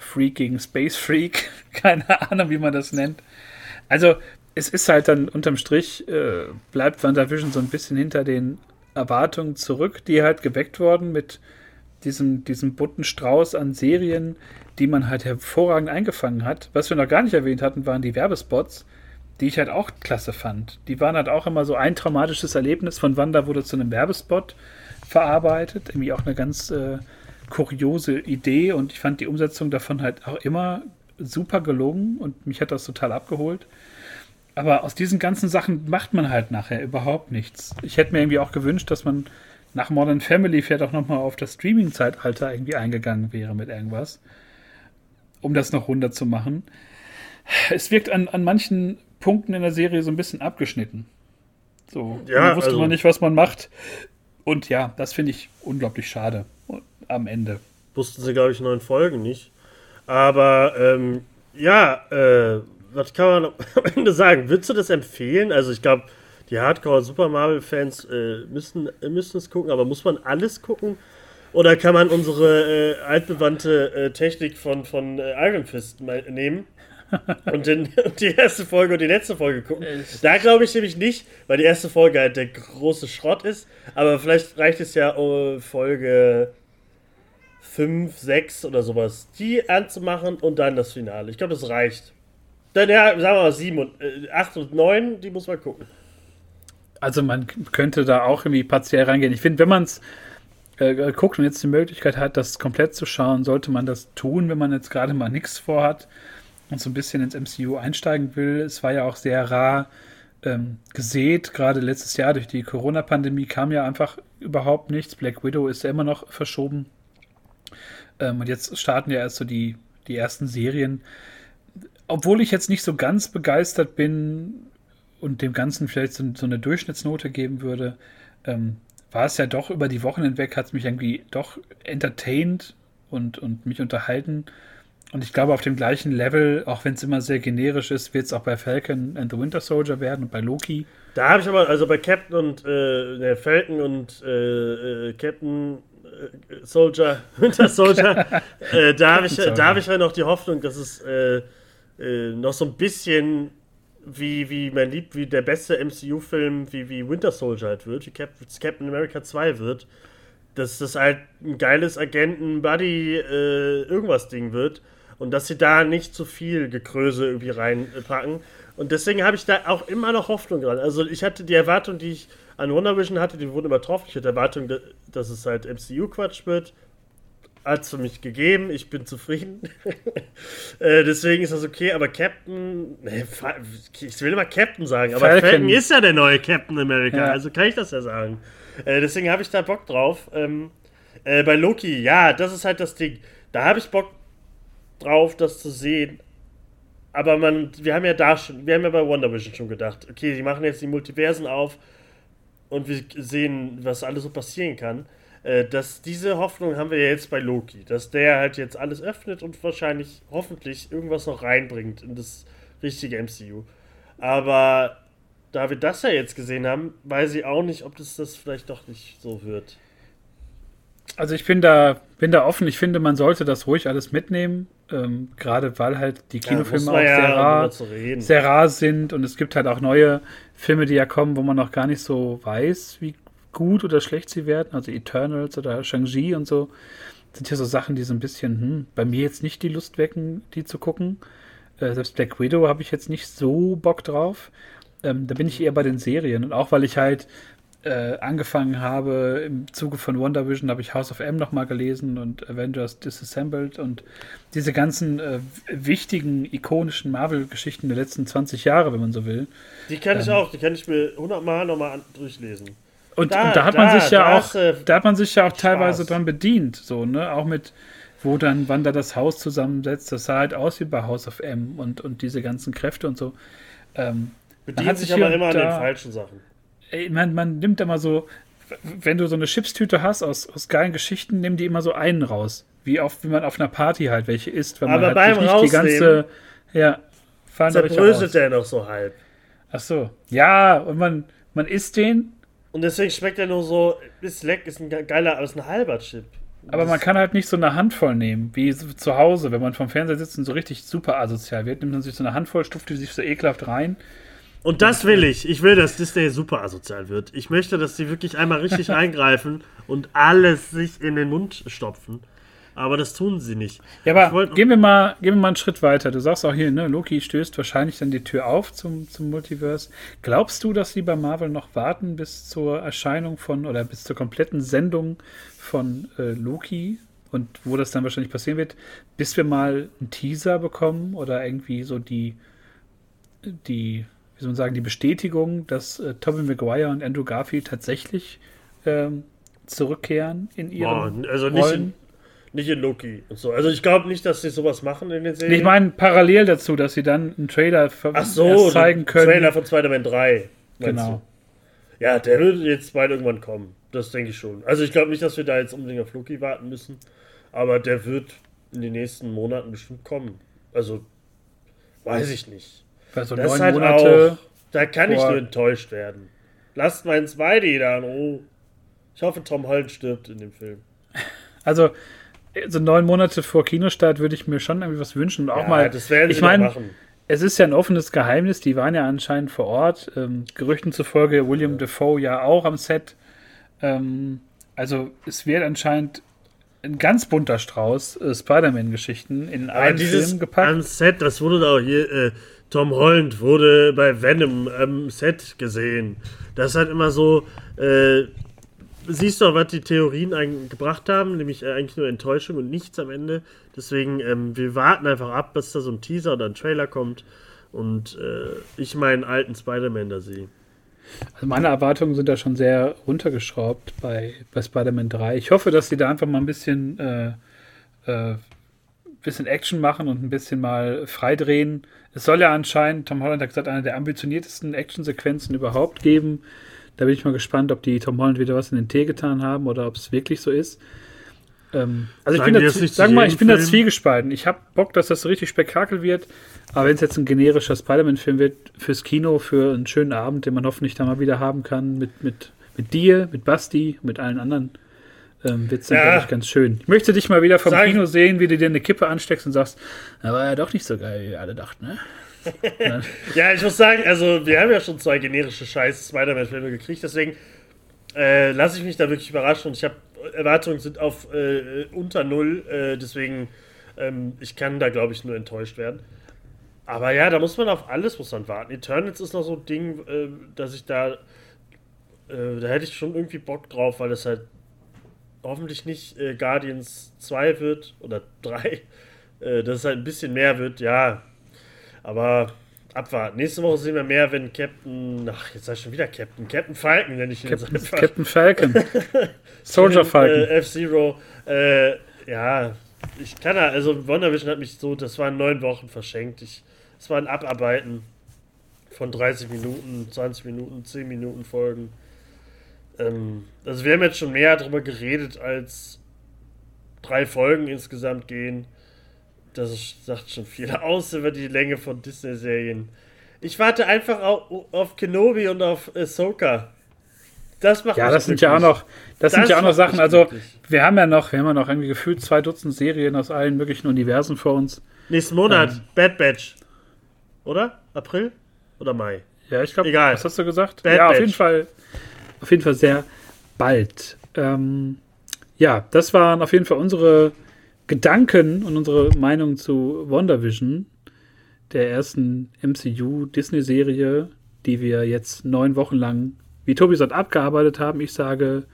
Freak gegen Space Freak. Keine Ahnung, wie man das nennt. Also, es ist halt dann unterm Strich, äh, bleibt WandaVision so ein bisschen hinter den Erwartungen zurück, die halt geweckt wurden mit diesem, diesem bunten Strauß an Serien, die man halt hervorragend eingefangen hat. Was wir noch gar nicht erwähnt hatten, waren die Werbespots, die ich halt auch klasse fand. Die waren halt auch immer so ein traumatisches Erlebnis von Wanda wurde zu einem Werbespot verarbeitet. Irgendwie auch eine ganz äh, kuriose Idee und ich fand die Umsetzung davon halt auch immer super gelungen und mich hat das total abgeholt. Aber aus diesen ganzen Sachen macht man halt nachher überhaupt nichts. Ich hätte mir irgendwie auch gewünscht, dass man nach Modern Family vielleicht auch nochmal auf das Streaming-Zeitalter irgendwie eingegangen wäre mit irgendwas, um das noch runter zu machen. Es wirkt an, an manchen Punkten in der Serie so ein bisschen abgeschnitten. So, ja, da wusste also, man nicht, was man macht. Und ja, das finde ich unglaublich schade am Ende. Wussten sie, glaube ich, neun Folgen nicht. Aber ähm, ja, äh, was kann man am Ende sagen? Würdest du das empfehlen? Also ich glaube, die Hardcore-Super Marvel-Fans äh, müssen, müssen es gucken, aber muss man alles gucken? Oder kann man unsere äh, altbewandte äh, Technik von, von äh, Iron Fist nehmen und, den, die erste Folge und die letzte Folge gucken. Da glaube ich nämlich nicht, weil die erste Folge halt der große Schrott ist. Aber vielleicht reicht es ja, um Folge 5, 6 oder sowas, die anzumachen und dann das Finale. Ich glaube, das reicht. Dann, ja, sagen wir mal 7 und äh, 8 und 9, die muss man gucken. Also man könnte da auch irgendwie partiell reingehen. Ich finde, wenn man es äh, guckt und jetzt die Möglichkeit hat, das komplett zu schauen, sollte man das tun, wenn man jetzt gerade mal nichts vorhat und so ein bisschen ins MCU einsteigen will. Es war ja auch sehr rar ähm, gesät, gerade letztes Jahr durch die Corona-Pandemie kam ja einfach überhaupt nichts. Black Widow ist ja immer noch verschoben. Ähm, und jetzt starten ja erst so die, die ersten Serien. Obwohl ich jetzt nicht so ganz begeistert bin und dem Ganzen vielleicht so, so eine Durchschnittsnote geben würde, ähm, war es ja doch über die Wochen hinweg, hat es mich irgendwie doch entertained und, und mich unterhalten. Und ich glaube, auf dem gleichen Level, auch wenn es immer sehr generisch ist, wird es auch bei Falcon and the Winter Soldier werden und bei Loki. Da habe ich aber, also bei Captain und äh, der Falcon und äh, äh Captain äh, Soldier, Winter Soldier, äh, da habe ich, hab ich ja noch die Hoffnung, dass es äh, noch so ein bisschen wie, wie mein Lieb, wie der beste MCU-Film, wie, wie Winter Soldier halt wird, wie Cap Captain America 2 wird, dass das halt ein geiles Agenten-Buddy-Irgendwas-Ding äh, wird und dass sie da nicht zu viel Gekröse irgendwie reinpacken. Und deswegen habe ich da auch immer noch Hoffnung dran. Also ich hatte die Erwartung, die ich an Wonder Vision hatte, die wurden übertroffen. Ich hatte Erwartung, dass es halt MCU-Quatsch wird hat es für mich gegeben, ich bin zufrieden. äh, deswegen ist das okay, aber Captain, nee, ich will immer Captain sagen, aber Falcon, Falcon ist ja der neue Captain America, ja. also kann ich das ja sagen. Äh, deswegen habe ich da Bock drauf. Ähm, äh, bei Loki, ja, das ist halt das Ding. Da habe ich Bock drauf, das zu sehen. Aber man, wir haben ja da schon, wir haben ja bei Wonder Vision schon gedacht, okay, die machen jetzt die Multiversen auf und wir sehen, was alles so passieren kann. Äh, dass diese Hoffnung haben wir ja jetzt bei Loki, dass der halt jetzt alles öffnet und wahrscheinlich hoffentlich irgendwas noch reinbringt in das richtige MCU. Aber da wir das ja jetzt gesehen haben, weiß ich auch nicht, ob das das vielleicht doch nicht so wird. Also ich bin da, bin da offen. Ich finde, man sollte das ruhig alles mitnehmen. Ähm, gerade weil halt die Kinofilme ja, auch ja, sehr, rar, sehr rar sind und es gibt halt auch neue Filme, die ja kommen, wo man noch gar nicht so weiß, wie gut oder schlecht sie werden. Also Eternals oder Shang-Chi und so sind ja so Sachen, die so ein bisschen hm, bei mir jetzt nicht die Lust wecken, die zu gucken. Äh, selbst Black Widow habe ich jetzt nicht so Bock drauf. Ähm, da bin ich eher bei den Serien. Und auch weil ich halt äh, angefangen habe, im Zuge von Wonder Vision habe ich House of M nochmal gelesen und Avengers Disassembled und diese ganzen äh, wichtigen, ikonischen Marvel-Geschichten der letzten 20 Jahre, wenn man so will. Die kann ähm, ich auch, die kann ich mir 100 Mal nochmal durchlesen. Und da, und da hat da, man sich ja auch, da hat man sich ja auch teilweise Spaß. dran bedient, so, ne? Auch mit, wo dann, wann da das Haus zusammensetzt, das sah halt aus wie bei House of M und, und diese ganzen Kräfte und so. Ähm, Bedient sich aber immer an den falschen Sachen. Ey, man, man nimmt immer so, wenn du so eine Chipstüte hast aus, aus geilen Geschichten, nimm die immer so einen raus. Wie, auf, wie man auf einer Party halt welche isst, wenn aber man halt beim nicht die ganze. Ja, zerbröselt der noch so halb. Ach so. Ja, und man, man isst den und deswegen schmeckt er nur so, ist leck, ist ein geiler, aber ist ein halber Chip. Aber man kann halt nicht so eine Handvoll nehmen, wie zu Hause, wenn man vom Fernseher sitzt und so richtig super asozial wird, nimmt man sich so eine Handvoll, stuft die sich so ekelhaft rein. Und das will ich. Ich will, dass Disney super asozial wird. Ich möchte, dass sie wirklich einmal richtig eingreifen und alles sich in den Mund stopfen. Aber das tun sie nicht. Ja, aber gehen wir, mal, gehen wir mal einen Schritt weiter. Du sagst auch hier, ne, Loki stößt wahrscheinlich dann die Tür auf zum, zum Multiverse. Glaubst du, dass sie bei Marvel noch warten bis zur Erscheinung von oder bis zur kompletten Sendung von äh, Loki und wo das dann wahrscheinlich passieren wird, bis wir mal einen Teaser bekommen oder irgendwie so die, die, wie soll man sagen, die Bestätigung, dass äh, Tobey Maguire und Andrew Garfield tatsächlich ähm, zurückkehren in ihren Boah, also nicht Rollen. Nicht in Loki und so. Also ich glaube nicht, dass sie sowas machen in den Serien. Ich meine parallel dazu, dass sie dann einen Trailer Ach so, zeigen können. Trailer von Spider-Man 3. Genau. Du? Ja, der wird jetzt bald irgendwann kommen. Das denke ich schon. Also ich glaube nicht, dass wir da jetzt unbedingt auf Loki warten müssen. Aber der wird in den nächsten Monaten bestimmt kommen. Also weiß ich nicht. Also das neun halt Monate. Auch, da kann ich nur enttäuscht werden. Lasst meinen Spidey da in Ruhe. Ich hoffe, Tom Holland stirbt in dem Film. Also, so neun Monate vor Kinostart würde ich mir schon irgendwie was wünschen. Und auch ja, mal, das werden ich meine, es ist ja ein offenes Geheimnis, die waren ja anscheinend vor Ort. Ähm, Gerüchten zufolge William ja. Defoe ja auch am Set. Ähm, also es wird anscheinend ein ganz bunter Strauß äh, Spider-Man-Geschichten in einen Film gepackt. Am Set, das wurde da auch hier, äh, Tom Holland wurde bei Venom am Set gesehen. Das ist halt immer so, äh, siehst du auch, was die Theorien gebracht haben, nämlich äh, eigentlich nur Enttäuschung und nichts am Ende. Deswegen, ähm, wir warten einfach ab, bis da so ein Teaser oder ein Trailer kommt und äh, ich meinen alten Spider-Man da sehe. Also meine Erwartungen sind da schon sehr runtergeschraubt bei, bei Spider-Man 3. Ich hoffe, dass sie da einfach mal ein bisschen, äh, äh, bisschen Action machen und ein bisschen mal freidrehen. Es soll ja anscheinend, Tom Holland hat gesagt, eine der ambitioniertesten Actionsequenzen überhaupt geben. Da bin ich mal gespannt, ob die Tom Holland wieder was in den Tee getan haben oder ob es wirklich so ist. Ähm, also Sagen ich bin, da, sag mal, ich bin da zwiegespalten. Ich habe Bock, dass das so richtig Spektakel wird. Aber wenn es jetzt ein generischer Spider-Man-Film wird, fürs Kino, für einen schönen Abend, den man hoffentlich da mal wieder haben kann, mit, mit, mit dir, mit Basti, mit allen anderen, ähm, wird es dann, ja. glaube ich, ganz schön. Ich möchte dich mal wieder vom Kino sehen, wie du dir eine Kippe ansteckst und sagst, na, war ja doch nicht so geil, wie alle dachten, ne? Ja, ich muss sagen, also wir haben ja schon zwei generische Scheiß Spider-Man-Filme gekriegt, deswegen äh, lasse ich mich da wirklich überraschen und ich habe Erwartungen sind auf äh, unter null, äh, deswegen ähm, ich kann da glaube ich nur enttäuscht werden. Aber ja, da muss man auf alles muss man warten. Eternals ist noch so ein Ding, äh, dass ich da äh, da hätte ich schon irgendwie Bock drauf, weil das halt hoffentlich nicht äh, Guardians 2 wird oder 3, dass es halt ein bisschen mehr wird, ja, aber abwarten. Nächste Woche sehen wir mehr, wenn Captain. Ach, jetzt sag ich schon wieder Captain. Captain Falcon, nenne ich ihn Captain, jetzt Captain Falcon. Soldier Falcon. Äh, F-Zero. Äh, ja, ich kann da. Also, WandaVision hat mich so. Das waren neun Wochen verschenkt. Ich, es war ein Abarbeiten von 30 Minuten, 20 Minuten, 10 Minuten Folgen. Ähm, also, wir haben jetzt schon mehr darüber geredet, als drei Folgen insgesamt gehen. Das sagt schon viel aus über die Länge von Disney-Serien. Ich warte einfach auf, auf Kenobi und auf Ahsoka. Das macht Ja, das sind ja auch noch, das, das sind ja auch noch Sachen. Also, wir haben ja noch, wir haben ja noch irgendwie gefühlt zwei Dutzend Serien aus allen möglichen Universen vor uns. Nächsten Monat, ähm, Bad Batch. Oder? April? Oder Mai? Ja, ich glaube, Egal. was hast du gesagt? Bad ja, Batch. auf jeden Fall, auf jeden Fall sehr bald. Ähm, ja, das waren auf jeden Fall unsere Gedanken und unsere Meinung zu WandaVision, der ersten MCU-Disney-Serie, die wir jetzt neun Wochen lang, wie Tobi sagt, abgearbeitet haben. Ich sage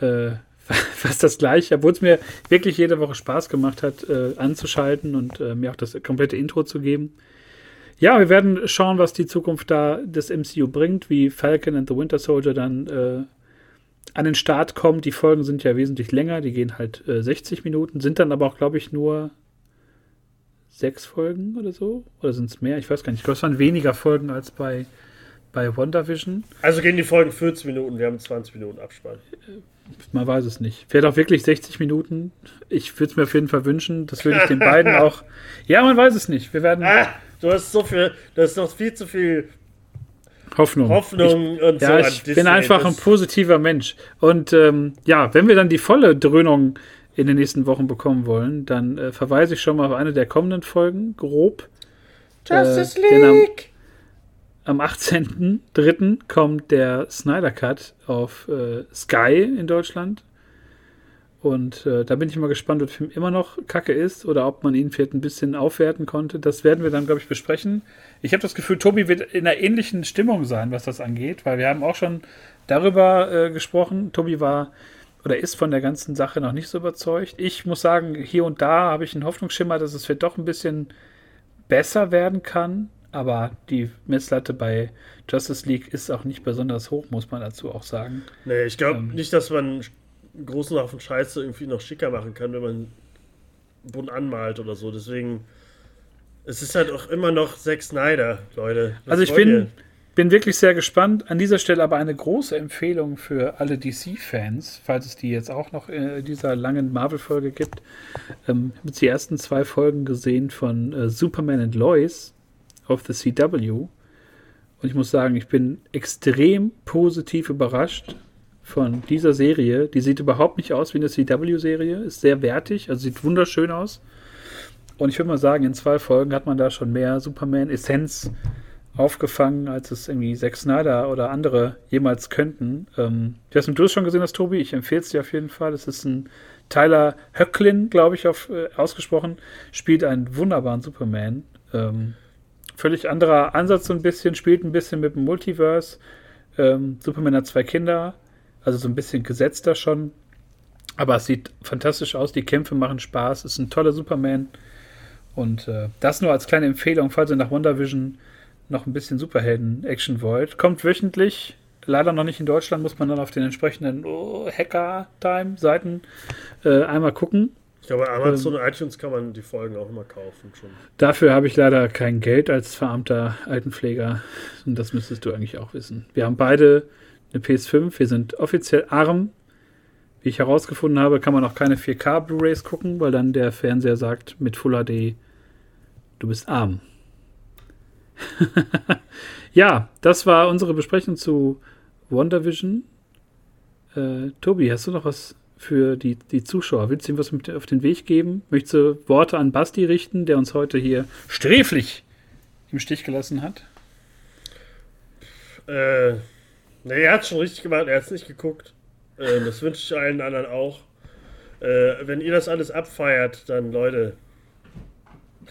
äh, fast das gleiche, obwohl es mir wirklich jede Woche Spaß gemacht hat, äh, anzuschalten und äh, mir auch das komplette Intro zu geben. Ja, wir werden schauen, was die Zukunft da des MCU bringt, wie Falcon and the Winter Soldier dann äh, an den Start kommt. Die Folgen sind ja wesentlich länger, die gehen halt äh, 60 Minuten, sind dann aber auch, glaube ich, nur sechs Folgen oder so. Oder sind es mehr? Ich weiß gar nicht. Ich glaube, es waren weniger Folgen als bei, bei WandaVision. Also gehen die Folgen 40 Minuten, wir haben 20 Minuten Abspann. Man weiß es nicht. Vielleicht auch wirklich 60 Minuten. Ich würde es mir auf jeden Fall wünschen. Das würde ich den beiden auch. Ja, man weiß es nicht. Wir werden. Ah, du hast so viel, du hast noch viel zu viel Hoffnung. Hoffnung ich, und ja, so. Ich bin einfach ein positiver Mensch. Und ähm, ja, wenn wir dann die volle Dröhnung in den nächsten Wochen bekommen wollen, dann äh, verweise ich schon mal auf eine der kommenden Folgen, grob. Justice äh, League! Am, am 18.03. kommt der Snyder Cut auf äh, Sky in Deutschland. Und äh, da bin ich mal gespannt, ob der Film immer noch kacke ist oder ob man ihn vielleicht ein bisschen aufwerten konnte. Das werden wir dann, glaube ich, besprechen. Ich habe das Gefühl, Tobi wird in einer ähnlichen Stimmung sein, was das angeht, weil wir haben auch schon darüber äh, gesprochen. Tobi war oder ist von der ganzen Sache noch nicht so überzeugt. Ich muss sagen, hier und da habe ich einen Hoffnungsschimmer, dass es vielleicht doch ein bisschen besser werden kann. Aber die Messlatte bei Justice League ist auch nicht besonders hoch, muss man dazu auch sagen. Nee, ich glaube ähm, nicht, dass man großen Haufen Scheiße irgendwie noch schicker machen kann, wenn man bunt anmalt oder so. Deswegen, es ist halt auch immer noch Zack Snyder, Leute. Was also ich bin, bin wirklich sehr gespannt. An dieser Stelle aber eine große Empfehlung für alle DC-Fans, falls es die jetzt auch noch in dieser langen Marvel-Folge gibt. Ähm, ich habe jetzt die ersten zwei Folgen gesehen von äh, Superman and Lois auf The CW. Und ich muss sagen, ich bin extrem positiv überrascht von dieser Serie. Die sieht überhaupt nicht aus wie eine CW-Serie, ist sehr wertig, also sieht wunderschön aus. Und ich würde mal sagen, in zwei Folgen hat man da schon mehr Superman-Essenz aufgefangen, als es irgendwie Zack Snyder oder andere jemals könnten. Ähm, ich weiß nicht, du es schon gesehen hast, Tobi. Ich empfehle es dir auf jeden Fall. Es ist ein Tyler Höcklin, glaube ich, auf, äh, ausgesprochen, spielt einen wunderbaren Superman. Ähm, völlig anderer Ansatz so ein bisschen, spielt ein bisschen mit dem Multiverse. Ähm, Superman hat zwei Kinder, also so ein bisschen gesetzter schon. Aber es sieht fantastisch aus, die Kämpfe machen Spaß, ist ein toller Superman. Und äh, das nur als kleine Empfehlung, falls ihr nach Wonder Vision noch ein bisschen Superhelden-Action wollt. Kommt wöchentlich, leider noch nicht in Deutschland, muss man dann auf den entsprechenden oh, Hacker-Time-Seiten äh, einmal gucken. Ich glaube, Amazon ähm, und iTunes kann man die Folgen auch immer kaufen schon. Dafür habe ich leider kein Geld als verarmter Altenpfleger. Und das müsstest du eigentlich auch wissen. Wir haben beide eine PS5, wir sind offiziell arm. Wie ich herausgefunden habe, kann man auch keine 4K Blu-rays gucken, weil dann der Fernseher sagt mit Full HD, du bist arm. ja, das war unsere Besprechung zu WandaVision. Äh, Tobi, hast du noch was für die, die Zuschauer? Willst du ihm was mit auf den Weg geben? Möchtest du Worte an Basti richten, der uns heute hier sträflich im Stich gelassen hat? Äh, ne, er hat schon richtig gemacht, er hat es nicht geguckt. Äh, das wünsche ich allen anderen auch. Äh, wenn ihr das alles abfeiert, dann Leute.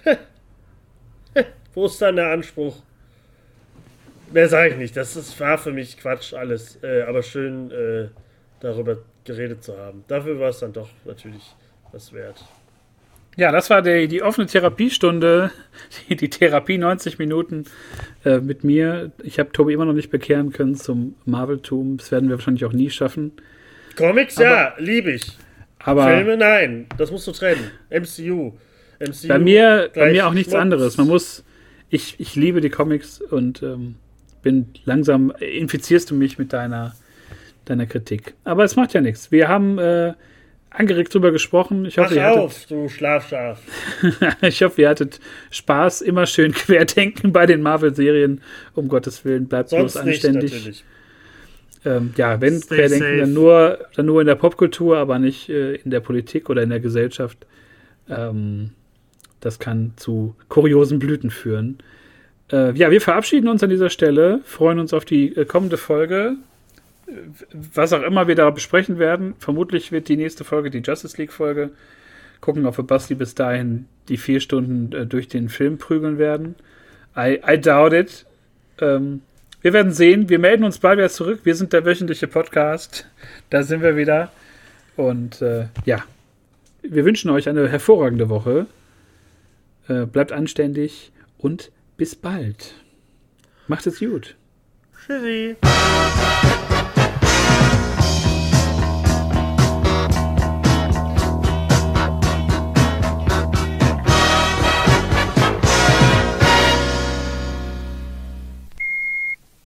Wo ist dann der Anspruch? Mehr sage ich nicht. Das ist, war für mich Quatsch alles. Äh, aber schön äh, darüber geredet zu haben. Dafür war es dann doch natürlich was wert. Ja, das war die, die offene Therapiestunde, die, die Therapie 90 Minuten äh, mit mir. Ich habe Tobi immer noch nicht bekehren können zum Marvel-Tum. Das werden wir wahrscheinlich auch nie schaffen. Comics, aber, ja, liebe ich. Aber Filme, nein. Das musst du trennen. MCU. MCU bei mir, bei mir auch nichts Schmutz. anderes. Man muss, ich, ich liebe die Comics und ähm, bin langsam, infizierst du mich mit deiner, deiner Kritik. Aber es macht ja nichts. Wir haben äh, angeregt drüber gesprochen. Ich hoffe, Mach auf, hattet, du Schlafschaf. ich hoffe, ihr hattet Spaß. Immer schön querdenken bei den Marvel-Serien. Um Gottes Willen, bleibt Sonst bloß anständig. Nicht, ähm, ja, wenn Stay querdenken, safe. dann nur, dann nur in der Popkultur, aber nicht äh, in der Politik oder in der Gesellschaft. Ähm, das kann zu kuriosen Blüten führen. Äh, ja, wir verabschieden uns an dieser Stelle, freuen uns auf die äh, kommende Folge. Was auch immer wir da besprechen werden. Vermutlich wird die nächste Folge die Justice League-Folge. Gucken, ob wir Basti bis dahin die vier Stunden äh, durch den Film prügeln werden. I, I doubt it. Ähm, wir werden sehen. Wir melden uns bald wieder zurück. Wir sind der wöchentliche Podcast. Da sind wir wieder. Und äh, ja, wir wünschen euch eine hervorragende Woche. Äh, bleibt anständig und bis bald. Macht es gut. Tschüssi.